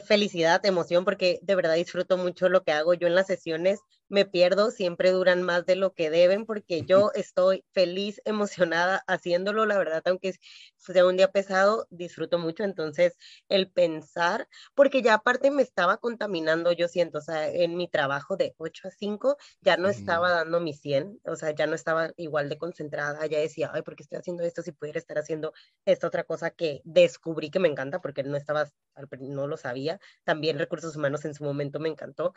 felicidad, emoción, porque de verdad disfruto mucho lo que hago yo en las sesiones me pierdo, siempre duran más de lo que deben porque yo estoy feliz, emocionada haciéndolo, la verdad, aunque sea un día pesado, disfruto mucho, entonces el pensar, porque ya aparte me estaba contaminando, yo siento, o sea, en mi trabajo de 8 a 5 ya no estaba dando mi 100, o sea, ya no estaba igual de concentrada, ya decía, ay, ¿por qué estoy haciendo esto si pudiera estar haciendo esta otra cosa que descubrí que me encanta porque no estaba, no lo sabía, también recursos humanos en su momento me encantó.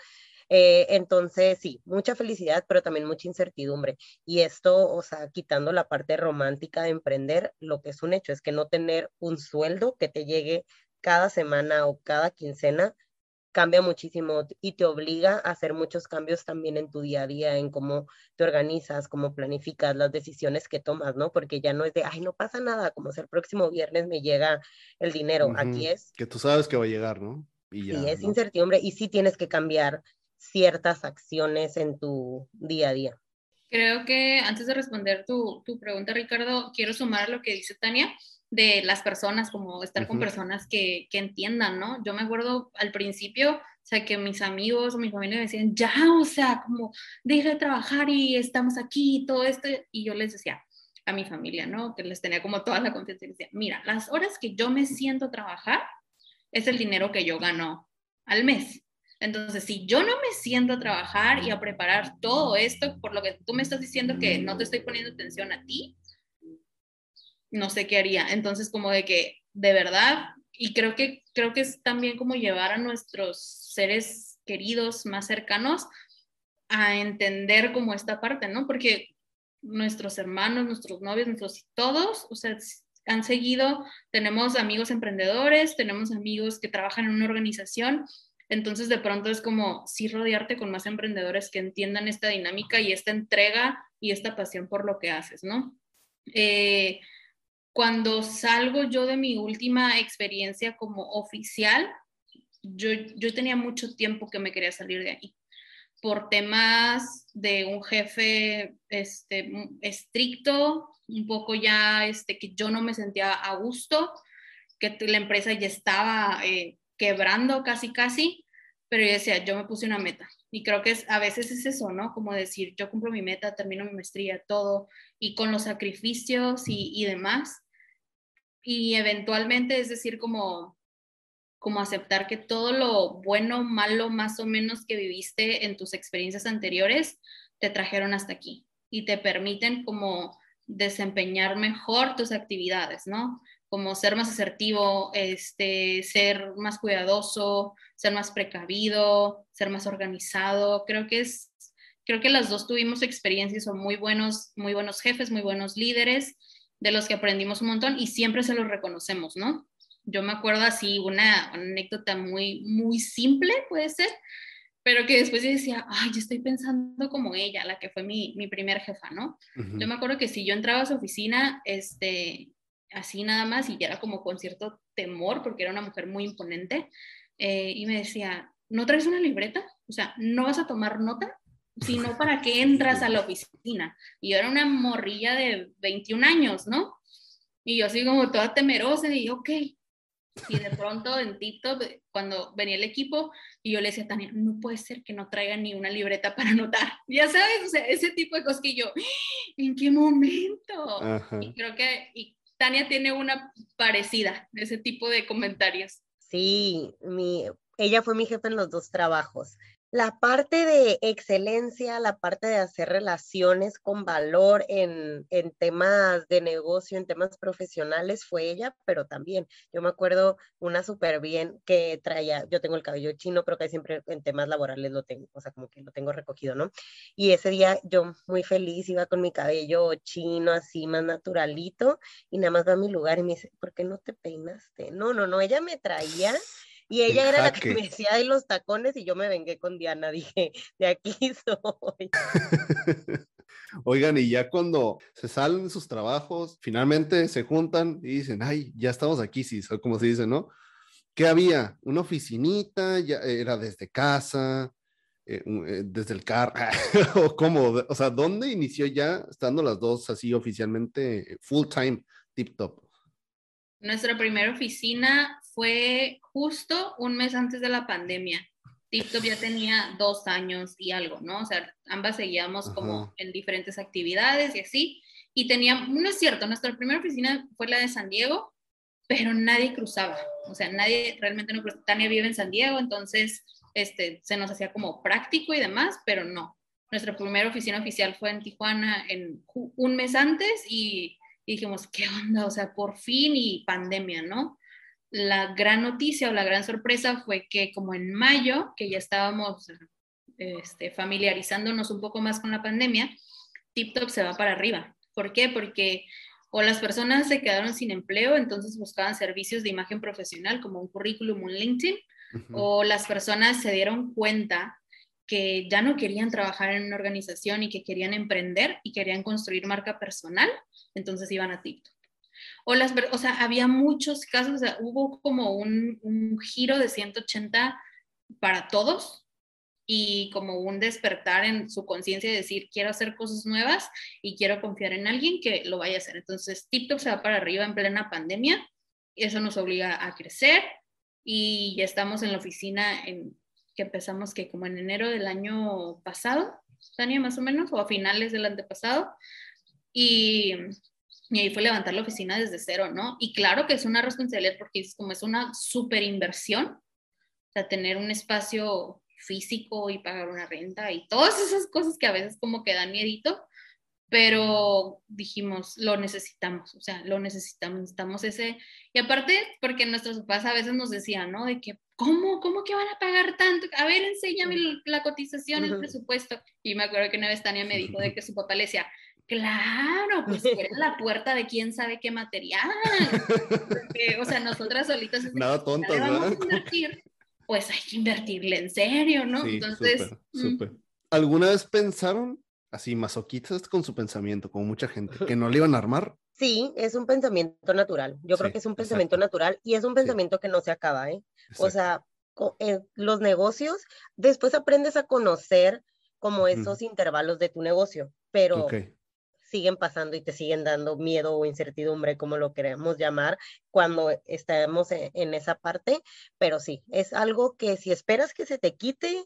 Eh, entonces, sí, mucha felicidad, pero también mucha incertidumbre. Y esto, o sea, quitando la parte romántica de emprender, lo que es un hecho es que no tener un sueldo que te llegue cada semana o cada quincena cambia muchísimo y te obliga a hacer muchos cambios también en tu día a día, en cómo te organizas, cómo planificas las decisiones que tomas, ¿no? Porque ya no es de, ay, no pasa nada, como si el próximo viernes me llega el dinero. Aquí es...
Que tú sabes que va a llegar, ¿no?
Y sí, es incertidumbre y sí tienes que cambiar ciertas acciones en tu día a día.
Creo que antes de responder tu, tu pregunta, Ricardo, quiero sumar a lo que dice Tania de las personas, como estar con personas que, que, entiendan, ¿no? Yo me acuerdo al principio, o sea, que mis amigos o mi familia me decían, ya, o sea, como, deja de trabajar y estamos aquí y todo esto, y yo les decía a mi familia, ¿no? Que les tenía como toda la confianza y les decía, mira, las horas que yo me siento a trabajar es el dinero que yo gano al mes. Entonces, si yo no me siento a trabajar y a preparar todo esto, por lo que tú me estás diciendo que no te estoy poniendo atención a ti, no sé qué haría. Entonces, como de que, de verdad, y creo que, creo que es también como llevar a nuestros seres queridos más cercanos a entender como esta parte, ¿no? Porque nuestros hermanos, nuestros novios, nuestros todos, o sea, han seguido, tenemos amigos emprendedores, tenemos amigos que trabajan en una organización entonces, de pronto es como sí rodearte con más emprendedores que entiendan esta dinámica y esta entrega y esta pasión por lo que haces, ¿no? Eh, cuando salgo yo de mi última experiencia como oficial, yo, yo tenía mucho tiempo que me quería salir de ahí por temas de un jefe este, estricto, un poco ya este, que yo no me sentía a gusto, que la empresa ya estaba eh, quebrando casi casi, pero yo decía, yo me puse una meta. Y creo que es, a veces es eso, ¿no? Como decir, yo cumplo mi meta, termino mi maestría, todo, y con los sacrificios y, y demás. Y eventualmente es decir, como, como aceptar que todo lo bueno, malo, más o menos que viviste en tus experiencias anteriores, te trajeron hasta aquí y te permiten como desempeñar mejor tus actividades, ¿no? Como ser más asertivo, este, ser más cuidadoso, ser más precavido, ser más organizado. Creo que es, creo que las dos tuvimos experiencias, son muy buenos, muy buenos jefes, muy buenos líderes, de los que aprendimos un montón y siempre se los reconocemos, ¿no? Yo me acuerdo así una, anécdota muy, muy simple, puede ser, pero que después yo decía, ay, yo estoy pensando como ella, la que fue mi, mi primer jefa, ¿no? Yo me acuerdo que si yo entraba a su oficina, este, así nada más y ya era como con cierto temor porque era una mujer muy imponente eh, y me decía, ¿no traes una libreta? O sea, ¿no vas a tomar nota? Sino para qué entras a la oficina. Y yo era una morrilla de 21 años, ¿no? Y yo así como toda temerosa y ok. Y de pronto en TikTok, cuando venía el equipo, y yo le decía a Tania, no puede ser que no traigan ni una libreta para anotar. Ya sabes, o sea, ese tipo de cosas que yo, ¿en qué momento? Y creo que, y Tania tiene una parecida, ese tipo de comentarios.
Sí, mi, ella fue mi jefa en los dos trabajos. La parte de excelencia, la parte de hacer relaciones con valor en, en, temas de negocio, en temas profesionales, fue ella, pero también yo me acuerdo una súper bien que traía, yo tengo el cabello chino, pero que siempre en temas laborales lo tengo, o sea, como que lo tengo recogido, ¿no? Y ese día yo muy feliz iba con mi cabello chino, así más naturalito, y nada más va a mi lugar y me dice, ¿por qué no te peinaste? No, no, no, ella me traía y ella era la que me decía de los tacones y yo me vengué con Diana. Dije, de aquí soy.
Oigan, y ya cuando se salen sus trabajos, finalmente se juntan y dicen, ay, ya estamos aquí, sí, como se dice, ¿no? ¿Qué había? ¿Una oficinita? ¿Ya era desde casa? Eh, eh, ¿Desde el car? ¿O cómo? O sea, ¿dónde inició ya estando las dos así oficialmente full time, tip top?
Nuestra primera oficina fue justo un mes antes de la pandemia. TikTok ya tenía dos años y algo, ¿no? O sea, ambas seguíamos como en diferentes actividades y así. Y tenía, no es cierto, nuestra primera oficina fue la de San Diego, pero nadie cruzaba. O sea, nadie realmente no cruzaba. Tania vive en San Diego, entonces este, se nos hacía como práctico y demás, pero no. Nuestra primera oficina oficial fue en Tijuana en un mes antes y dijimos, ¿qué onda? O sea, por fin y pandemia, ¿no? la gran noticia o la gran sorpresa fue que como en mayo, que ya estábamos este, familiarizándonos un poco más con la pandemia, TipTop se va para arriba. ¿Por qué? Porque o las personas se quedaron sin empleo, entonces buscaban servicios de imagen profesional como un currículum, un LinkedIn, o las personas se dieron cuenta que ya no querían trabajar en una organización y que querían emprender y querían construir marca personal, entonces iban a TikTok. O, las, o sea, había muchos casos, hubo como un, giro de 180 para todos y como un despertar en su conciencia de decir, quiero hacer cosas nuevas y quiero confiar en alguien que lo vaya a hacer. Entonces, TikTok se va para arriba en plena pandemia eso nos obliga a crecer y ya estamos en la oficina en, que empezamos que como en enero del año pasado, Tania, más o menos, o a finales del antepasado. Y y ahí fue levantar la oficina desde cero, ¿no? Y claro que es una responsabilidad porque es como es una super inversión, o sea, tener un espacio físico y pagar una renta y todas esas cosas que a veces como que dan miedito, pero dijimos, lo necesitamos, o sea, lo necesitamos, necesitamos ese, y aparte, porque nuestros papás a veces nos decían, ¿no? De que, ¿cómo? ¿Cómo que van a pagar tanto? A ver, enséñame la cotización, el presupuesto. Y me acuerdo que una vez Tania me dijo de que su papá le decía, Claro, pues era la puerta de quién sabe qué material. o sea, nosotras solitas.
Nada tontas, ¿verdad?
Invertir, pues hay que invertirle en serio, ¿no? Entonces.
Súper, mm. ¿Alguna vez pensaron así masoquistas con su pensamiento, como mucha gente, que no le iban a armar?
Sí, es un pensamiento natural. Yo creo que es un pensamiento natural y es un pensamiento que no se acaba, ¿eh? O sea, eh, los negocios, después aprendes a conocer como esos intervalos de tu negocio, pero siguen pasando y te siguen dando miedo o incertidumbre, como lo queremos llamar, cuando estamos e-, en, esa parte, pero sí, es algo que si esperas que se te quite,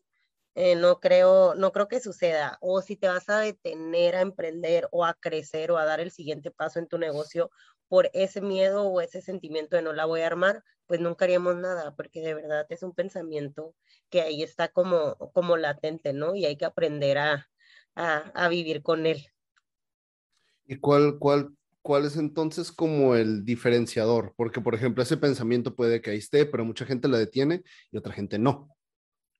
eh, no creo, no creo que suceda. O si te vas a detener a emprender o a crecer o a dar el siguiente paso en tu negocio por ese miedo o ese sentimiento de no la voy a armar, pues nunca haríamos nada, porque de verdad es un pensamiento que ahí está como, como latente, ¿no? Y hay que aprender a, a vivir con él.
¿Y cuál, cuál, cuál es entonces como el diferenciador? Porque, por ejemplo, ese pensamiento puede que ahí esté, pero mucha gente la detiene y otra gente no.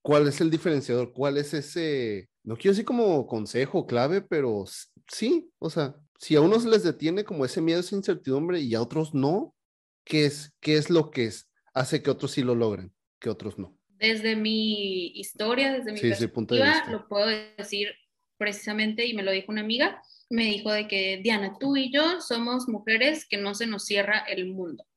¿Cuál es el diferenciador? ¿Cuál es ese, no quiero decir como consejo clave, pero sí, o sea, si a unos les detiene como ese miedo, esa incertidumbre y a otros no, ¿qué es, qué es lo que es, hace que otros sí lo logren, que otros no?
Desde mi historia, desde mi perspectiva, lo puedo decir precisamente, y me lo dijo una amiga, me dijo de que, Diana, tú y yo somos mujeres que no se nos cierra el mundo,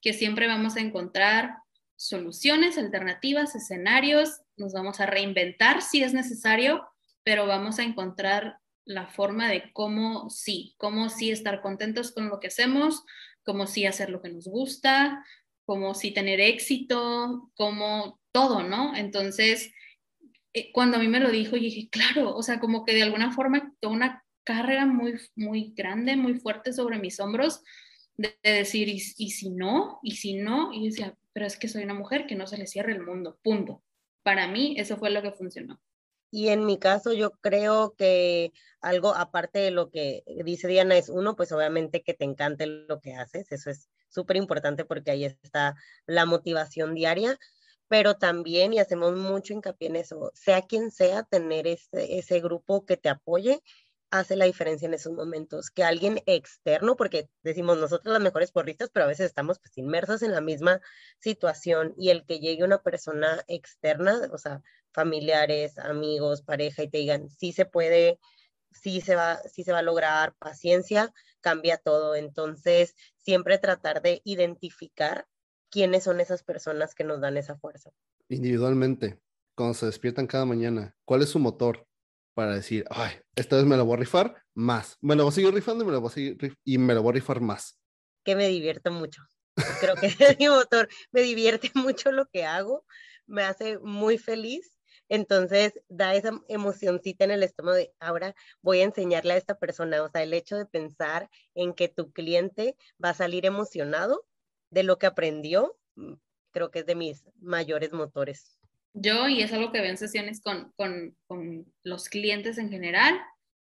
que siempre vamos a encontrar soluciones, alternativas, escenarios, nos vamos a reinventar si es necesario, pero vamos a encontrar la forma de cómo sí, cómo sí estar contentos con lo que hacemos, cómo sí hacer lo que nos gusta, cómo sí tener éxito, cómo todo, ¿no? Entonces, eh, cuando a mí me lo dijo, dije, claro, o sea, como que de alguna forma una carga muy, muy grande, muy fuerte sobre mis hombros de, decir, ¿y, si no? ¿Y si no? Y decía, pero es que soy una mujer que no se le cierra el mundo, punto. Para mí eso fue lo que funcionó.
Y en mi caso yo creo que algo aparte de lo que dice Diana es uno, pues obviamente que te encante lo que haces, eso es súper importante porque ahí está la motivación diaria, pero también, y hacemos mucho hincapié en eso, sea quien sea, tener ese, ese grupo que te apoye hace la diferencia en esos momentos, que alguien externo, porque decimos nosotros las mejores porristas, pero a veces estamos pues inmersos en la misma situación y el que llegue una persona externa, o sea, familiares, amigos, pareja y te digan, sí se puede, sí se va, sí se va a lograr, paciencia, cambia todo. Entonces, siempre tratar de identificar quiénes son esas personas que nos dan esa fuerza.
Individualmente, cuando se despiertan cada mañana, ¿cuál es su motor para decir, ay, esta vez me la voy a rifar más? Me la voy a seguir rifando y me la voy a, seguir, y me la voy a rifar más.
Que me divierto mucho. Creo que es mi motor. Me divierte mucho lo que hago, me hace muy feliz. Entonces da esa emocioncita en el estómago de ahora voy a enseñarle a esta persona. O sea, el hecho de pensar en que tu cliente va a salir emocionado de lo que aprendió, mm, creo que es de mis mayores motores.
Yo, y es algo que veo en sesiones con, con, con los clientes en general,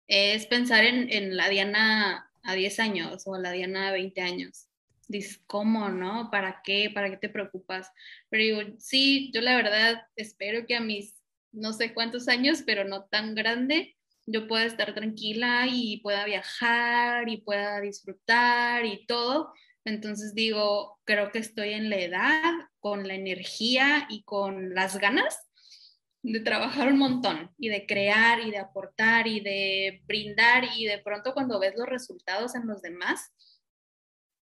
es pensar en, en la Diana a 10 años o la Diana a 20 años dices, ¿cómo, no? ¿Para qué? ¿Para qué te preocupas? Pero digo, sí, yo la verdad espero que a mis no sé cuántos años, pero no tan grande, yo pueda estar tranquila y pueda viajar y pueda disfrutar y todo. Entonces digo, creo que estoy en la edad, con la energía y con las ganas de trabajar un montón y de crear y de aportar y de brindar y de pronto cuando ves los resultados en los demás,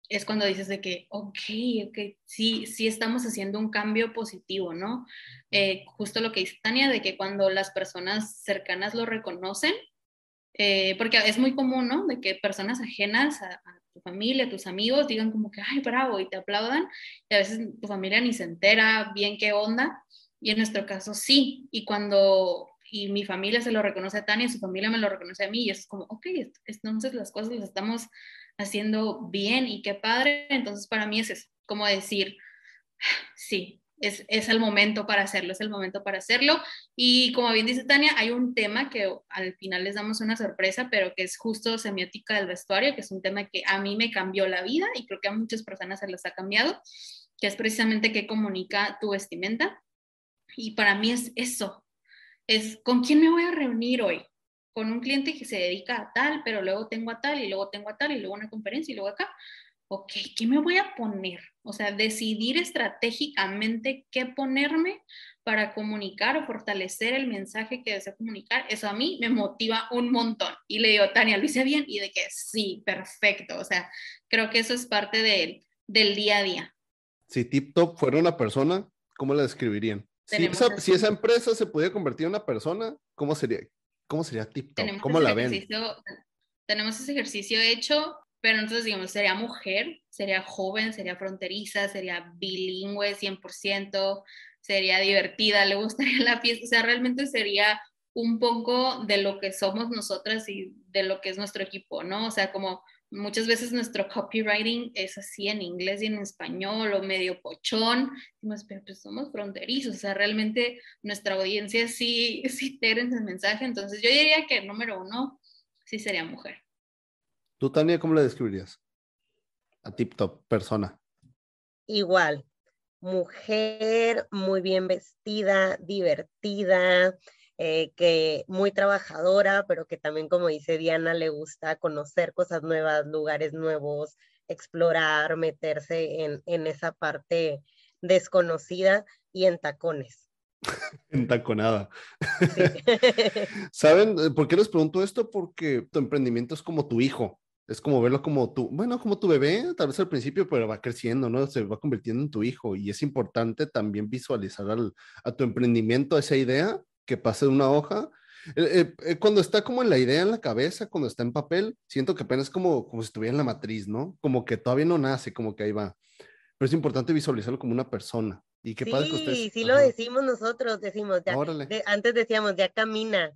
es cuando dices de que, ok, ok, sí, sí estamos haciendo un cambio positivo, ¿no? Eh, justo lo que dice Tania, de que cuando las personas cercanas lo reconocen, eh, porque es muy común, ¿no? De que personas ajenas familia, tus amigos, digan como que, ay, bravo, y te aplaudan, y a veces tu familia ni se entera bien qué onda, y en nuestro caso sí, y cuando, y mi familia se lo reconoce a Tania, su familia me lo reconoce a mí, y es como, ok, entonces las cosas las estamos haciendo bien y qué padre. Entonces, para mí es como decir, sí, es, es, el momento para hacerlo, es el momento para hacerlo. Y como bien dice Tania, hay un tema que al final les damos una sorpresa, pero que es justo semiótica del vestuario, que es un tema que a mí me cambió la vida y creo que a muchas personas se les ha cambiado, que es precisamente qué comunica tu vestimenta. Y para mí es eso, es con quién me voy a reunir hoy, con un cliente que se dedica a tal, pero luego tengo a tal y luego tengo a tal y luego una conferencia y luego acá. Ok, ¿qué me voy a poner? O sea, decidir estratégicamente qué ponerme para comunicar o fortalecer el mensaje que deseo comunicar, eso a mí me motiva un montón. Y le digo, Tania, ¿lo hice bien? Y de que sí, perfecto. O sea, creo que eso es parte de, del día a día.
Si TipTop fuera una persona, ¿cómo la describirían? Si esa, si esa, empresa se pudiera convertir en una persona, ¿cómo sería? ¿Cómo sería TikTok? ¿Cómo la ven?
Tenemos ese ejercicio hecho, pero entonces, digamos, sería mujer, sería joven, sería fronteriza, sería bilingüe 100%, sería divertida, le gustaría la fiesta, o sea, realmente sería un poco de lo que somos nosotras y de lo que es nuestro equipo, ¿no? O sea, como muchas veces nuestro copywriting es así en inglés y en español o medio pochón, pero pues somos fronterizos, o sea, realmente nuestra audiencia sí, sí te ese mensaje, entonces yo diría que número uno sí sería mujer.
¿Tú, Tania, cómo la describirías? A tip top, persona.
Igual, mujer muy bien vestida, divertida, eh, que muy trabajadora, pero que también, como dice Diana, le gusta conocer cosas nuevas, lugares nuevos, explorar, meterse en, en esa parte desconocida y en tacones.
Entaconada. ¿Saben eh, por qué les pregunto esto? Porque tu emprendimiento es como tu hijo. Es como verlo como tu, bueno, como tu bebé, tal vez al principio, pero va creciendo, ¿no? Se va convirtiendo en tu hijo y es importante también visualizar al, a tu emprendimiento, esa idea, que pase de una hoja. Eh, eh, eh, cuando está como en la idea en la cabeza, cuando está en papel, siento que apenas como, como si estuviera en la matriz, ¿no? Como que todavía no nace, como que ahí va. Pero es importante visualizarlo como una persona. Y qué
sí,
padre que ustedes...
Sí, lo decimos nosotros, decimos, ya, antes decíamos, ya camina.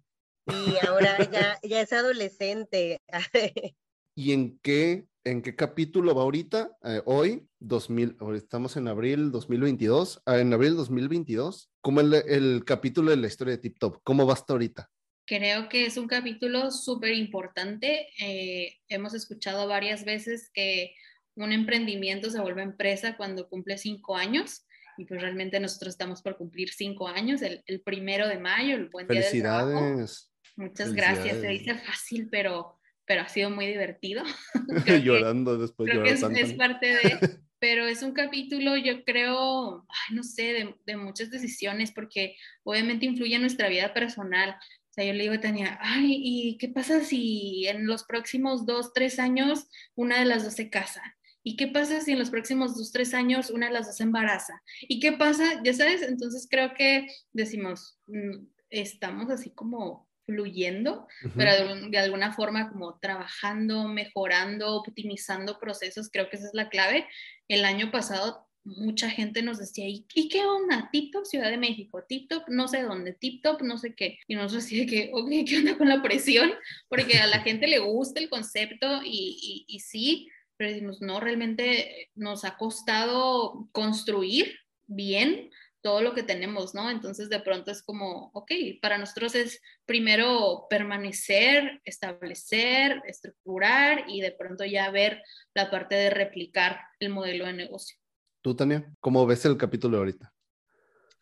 Y ahora ya, ya es adolescente.
¿Y en qué en qué capítulo va ahorita, eh, hoy, 2000, estamos en abril 2022, ah, en abril 2022, ¿cómo el, el capítulo de la historia de TipTop? ¿Cómo va hasta ahorita?
Creo que es un capítulo súper importante. Eh, hemos escuchado varias veces que un emprendimiento se vuelve empresa cuando cumple cinco años y pues realmente nosotros estamos por cumplir cinco años, el, el primero de mayo, el buen día
Felicidades.
Muchas gracias. Se dice fácil, pero pero ha sido muy divertido.
Llorando después
creo que es, parte de, pero es un capítulo, yo creo, no sé, de, de, muchas decisiones, porque obviamente influye en nuestra vida personal. O sea, yo le digo a Tania, ay, ¿y qué pasa si en los próximos dos, tres años una de las dos se casa? ¿Y qué pasa si en los próximos dos, tres años una de las dos se embaraza? ¿Y qué pasa? Ya sabes, entonces creo que decimos, mm, estamos así como fluyendo, pero de, alguna forma como trabajando, mejorando, optimizando procesos, creo que esa es la clave. El año pasado mucha gente nos decía, ¿y, qué onda? TikTok Ciudad de México, TikTok no sé dónde, TikTok no sé qué. Y nosotros decía que, ok, ¿qué onda con la presión? Porque a la gente le gusta el concepto y, y, y sí, pero decimos, no, realmente nos ha costado construir bien todo lo que tenemos, ¿no? Entonces de pronto es como, ok, para nosotros es primero permanecer, establecer, estructurar y de pronto ya ver la parte de replicar el modelo de negocio.
¿Tú, Tania? ¿Cómo ves el capítulo ahorita?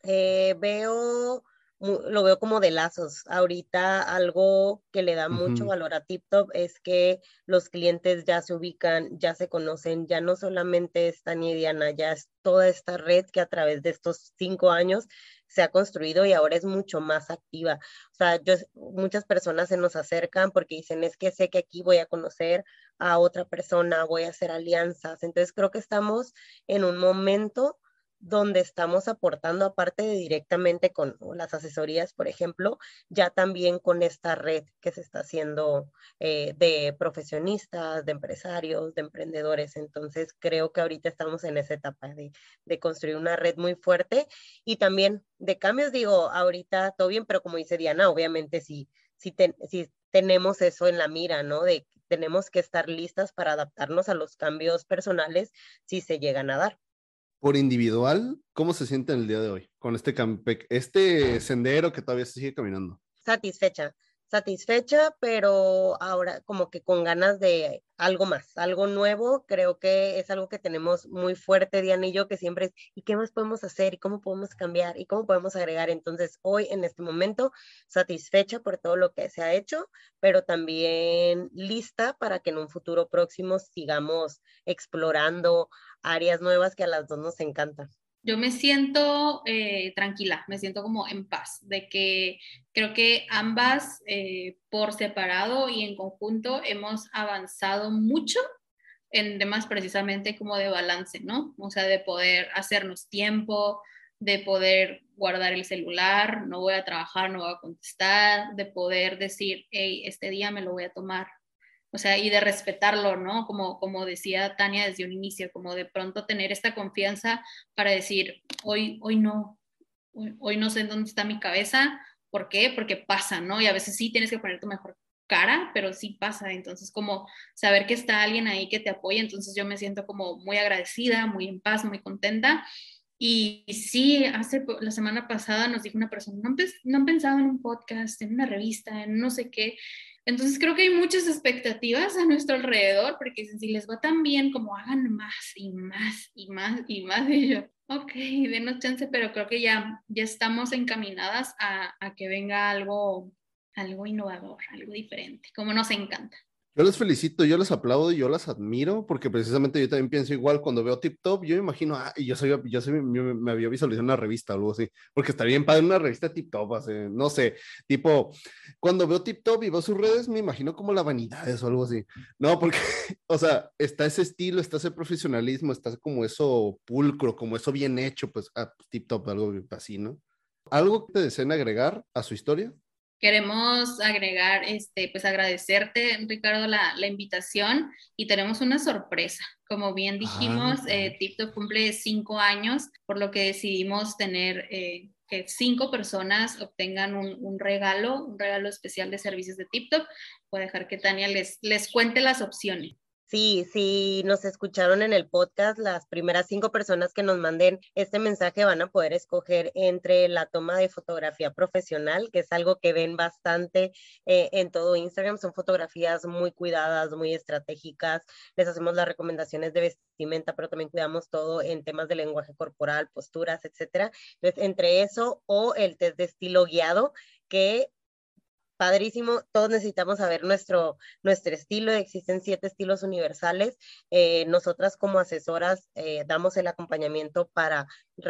Eh, veo, lo veo como de lazos. Ahorita algo que le da mucho valor a TipTop es que los clientes ya se ubican, ya se conocen, ya no solamente es Tania y Diana, ya es toda esta red que a través de estos cinco años se ha construido y ahora es mucho más activa. O sea, yo, muchas personas se nos acercan porque dicen, es que sé que aquí voy a conocer a otra persona, voy a hacer alianzas. Entonces creo que estamos en un momento donde estamos aportando, aparte de directamente con las asesorías, por ejemplo, ya también con esta red que se está haciendo eh, de profesionistas, de empresarios, de emprendedores. Entonces, creo que ahorita estamos en esa etapa de, construir una red muy fuerte y también de cambios, digo, ahorita todo bien, pero como dice Diana, obviamente si, si tenemos eso en la mira, ¿no? De tenemos que estar listas para adaptarnos a los cambios personales si se llegan a dar
por individual, ¿cómo se siente el día de hoy con este, este sendero que todavía se sigue caminando?
Satisfecha, satisfecha, pero ahora como que con ganas de algo más, algo nuevo. Creo que es algo que tenemos muy fuerte, Diana y yo, que siempre es, ¿y qué más podemos hacer? ¿Y cómo podemos cambiar? ¿Y cómo podemos agregar? Entonces, hoy, en este momento, satisfecha por todo lo que se ha hecho, pero también lista para que en un futuro próximo sigamos explorando áreas nuevas que a las dos nos encantan.
Yo me siento eh, tranquila, me siento como en paz, de que creo que ambas eh, por separado y en conjunto hemos avanzado mucho en temas precisamente como de balance, ¿no? O sea, de poder hacernos tiempo, de poder guardar el celular, no voy a trabajar, no voy a contestar, de poder decir, hey, este día me lo voy a tomar o sea, y de respetarlo, ¿no? Como, como decía Tania desde un inicio, como de pronto tener esta confianza para decir, hoy, hoy no, hoy, no sé dónde está mi cabeza, ¿por qué? Porque pasa, ¿no? Y a veces sí tienes que poner tu mejor cara, pero sí pasa, entonces como saber que está alguien ahí que te apoya, entonces yo me siento como muy agradecida, muy en paz, muy contenta. Y sí, hace la semana pasada nos dijo una persona, no, no han pensado en un podcast, en una revista, en no sé qué. Entonces creo que hay muchas expectativas a nuestro alrededor, porque si les va tan bien, como hagan más y más y más y más, y yo, ok, denos chance, pero creo que ya, ya estamos encaminadas a, a que venga algo, algo innovador, algo diferente, como nos encanta.
Yo les felicito, yo les aplaudo yo las admiro porque precisamente yo también pienso igual cuando veo Tip Top, yo me imagino, ah, y yo soy, yo soy, me había visualizado una revista o algo así, porque estaría bien padre una revista Tip Top, así, no sé, tipo, cuando veo Tip Top y veo sus redes, me imagino como la vanidad o algo así, no, porque, o sea, está ese estilo, está ese profesionalismo, está como eso pulcro, como eso bien hecho, pues, ah, Tip Top, algo así, ¿no? ¿Algo que te deseen agregar a su historia?
Queremos agregar, este, pues agradecerte, Ricardo, la, la invitación y tenemos una sorpresa. Como bien dijimos, eh, TikTok cumple cinco años, por lo que decidimos tener eh, que cinco personas obtengan un, un, regalo, un regalo especial de servicios de TikTok. Voy a dejar que Tania les, les cuente las opciones.
Sí, sí, nos escucharon en el podcast, las primeras cinco personas que nos manden este mensaje van a poder escoger entre la toma de fotografía profesional, que es algo que ven bastante eh, en todo Instagram, son fotografías muy cuidadas, muy estratégicas, les hacemos las recomendaciones de vestimenta, pero también cuidamos todo en temas de lenguaje corporal, posturas, etcétera. Entonces, entre eso o el test de estilo guiado, que padrísimo, todos necesitamos saber nuestro, nuestro estilo, existen siete estilos universales, eh, nosotras como asesoras eh, damos el acompañamiento para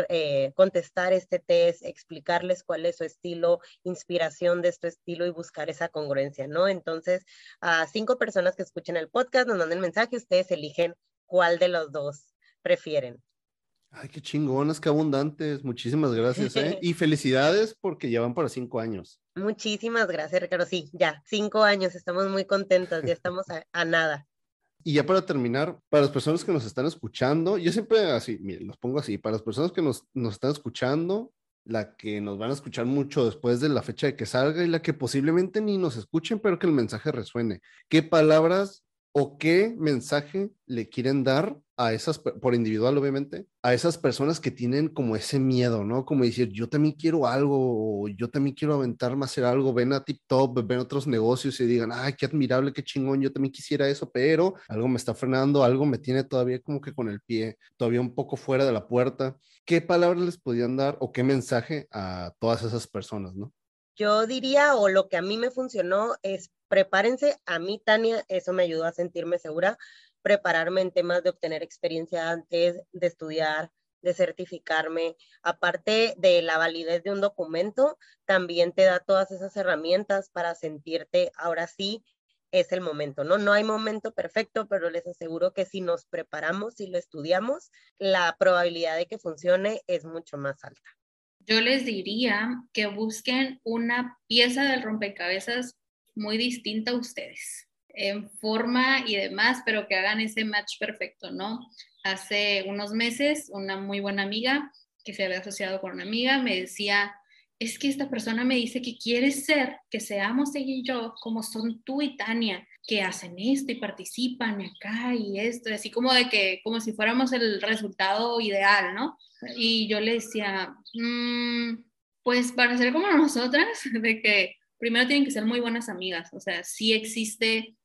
eh, contestar este test, explicarles cuál es su estilo, inspiración de este estilo y buscar esa congruencia, ¿no? Entonces, a cinco personas que escuchen el podcast nos manden mensaje, ustedes eligen cuál de los dos prefieren.
Ay, qué chingonas, qué abundantes. Muchísimas gracias. ¿eh? y felicidades porque ya van para cinco años.
Muchísimas gracias, Ricardo. Sí, ya, cinco años. Estamos muy contentos. Ya estamos a, nada.
Y ya para terminar, para las personas que nos están escuchando, yo siempre así, miren, los pongo así, para las personas que nos, nos están escuchando, la que nos van a escuchar mucho después de la fecha de que salga y la que posiblemente ni nos escuchen, pero que el mensaje resuene. ¿Qué palabras o qué mensaje le quieren dar a esas, por individual obviamente, a esas personas que tienen como ese miedo, ¿no? Como decir, yo también quiero algo, yo también quiero aventarme a hacer algo, ven a TikTok, ven otros negocios y digan, ay, qué admirable, qué chingón, yo también quisiera eso, pero algo me está frenando, algo me tiene todavía como que con el pie, todavía un poco fuera de la puerta. ¿Qué palabras les podían dar o qué mensaje a todas esas personas, ¿no?
Yo diría, o lo que a mí me funcionó es prepárense. A mí, Tania, eso me ayudó a sentirme segura, prepararme en temas de obtener experiencia antes, de estudiar, de certificarme. Aparte de la validez de un documento, también te da todas esas herramientas para sentirte, ahora sí, es el momento, ¿no? No hay momento perfecto, pero les aseguro que si nos preparamos y lo estudiamos, la probabilidad de que funcione es mucho más alta.
Yo les diría que busquen una pieza del rompecabezas muy distinta a ustedes, en forma y demás, pero que hagan ese match perfecto, ¿no? Hace unos meses, una muy buena amiga que se había asociado con una amiga me decía, es que esta persona me dice que quiere ser, que seamos ella y yo, como son tú y Tania, que hacen esto y participan acá y esto, así como de que, como si fuéramos el resultado ideal, ¿no? Y yo le decía, mm, pues para ser como nosotras, de que primero tienen que ser muy buenas amigas, o sea, sí existe,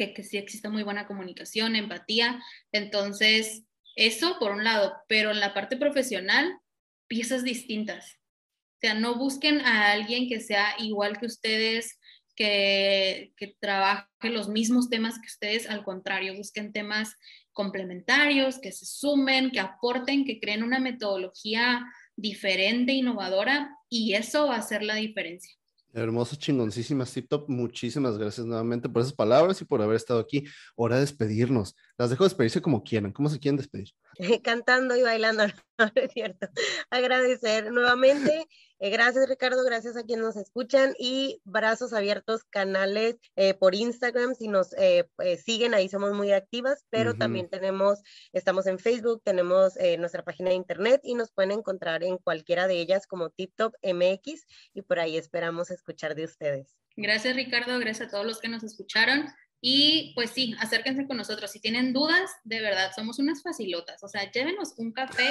que, que sí existe muy buena comunicación, empatía, entonces, eso por un lado, pero en la parte profesional, piezas distintas. O sea, no busquen a alguien que sea igual que ustedes, que, que, trabaje los mismos temas que ustedes, al contrario, busquen temas complementarios, que se sumen, que aporten, que creen una metodología diferente, innovadora, y eso va a hacer la diferencia.
Hermoso, chingoncísimas, Tip Top. Muchísimas gracias nuevamente por esas palabras y por haber estado aquí. Hora de despedirnos. Las dejo despedirse como quieran. ¿Cómo se quieren despedir?
Cantando y bailando, es cierto. Agradecer nuevamente eh, gracias Ricardo, gracias a quienes nos escuchan y brazos abiertos, canales eh, por Instagram, si nos eh, siguen ahí somos muy activas, pero también tenemos, estamos en Facebook, tenemos nuestra página de internet y nos pueden encontrar en cualquiera de ellas como TipTop MX y por ahí esperamos escuchar de ustedes.
Gracias Ricardo, gracias a todos los que nos escucharon. Y pues sí, acérquense con nosotros. Si tienen dudas, de verdad, somos unas facilotas. O sea, llévenos un café.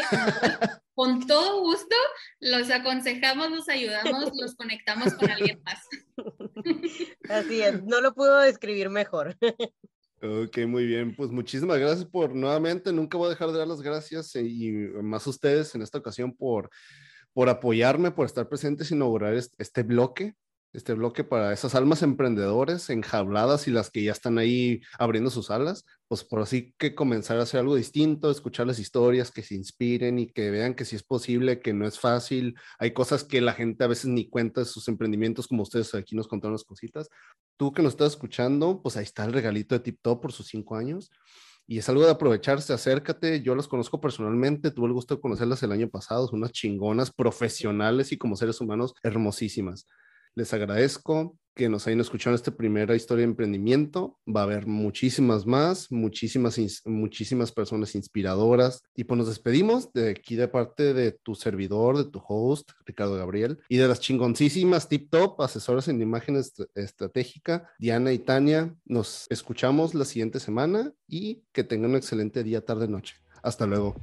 con todo gusto los aconsejamos, los ayudamos, los conectamos con alguien más.
Así es, no lo puedo describir mejor.
Ok, muy bien. Pues muchísimas gracias por nuevamente. Nunca voy a dejar de dar las gracias eh, y más a ustedes en esta ocasión por, por apoyarme, por estar presentes y inaugurar este bloque este bloque para esas almas emprendedores enjabladas y las que ya están ahí abriendo sus alas, pues por así que comenzar a hacer algo distinto, escuchar las historias que se inspiren y que vean que sí es posible, que no es fácil. Hay cosas que la gente a veces ni cuenta de sus emprendimientos, como ustedes aquí nos contaron las cositas. Tú que nos estás escuchando, pues ahí está el regalito de Tip Top por sus cinco años. Y es algo de aprovecharse, acércate. Yo las conozco personalmente, tuve el gusto de conocerlas el año pasado, son unas chingonas profesionales y como seres humanos hermosísimas. Les agradezco que nos hayan escuchado esta primera historia de emprendimiento. Va a haber muchísimas más, muchísimas, muchísimas personas inspiradoras. Y pues nos despedimos de aquí de parte de tu servidor, de tu host, Ricardo Gabriel, y de las chingoncísimas Tip Top, asesoras en imagen estratégica, Diana y Tania. Nos escuchamos la siguiente semana y que tengan un excelente día, tarde, noche. Hasta luego.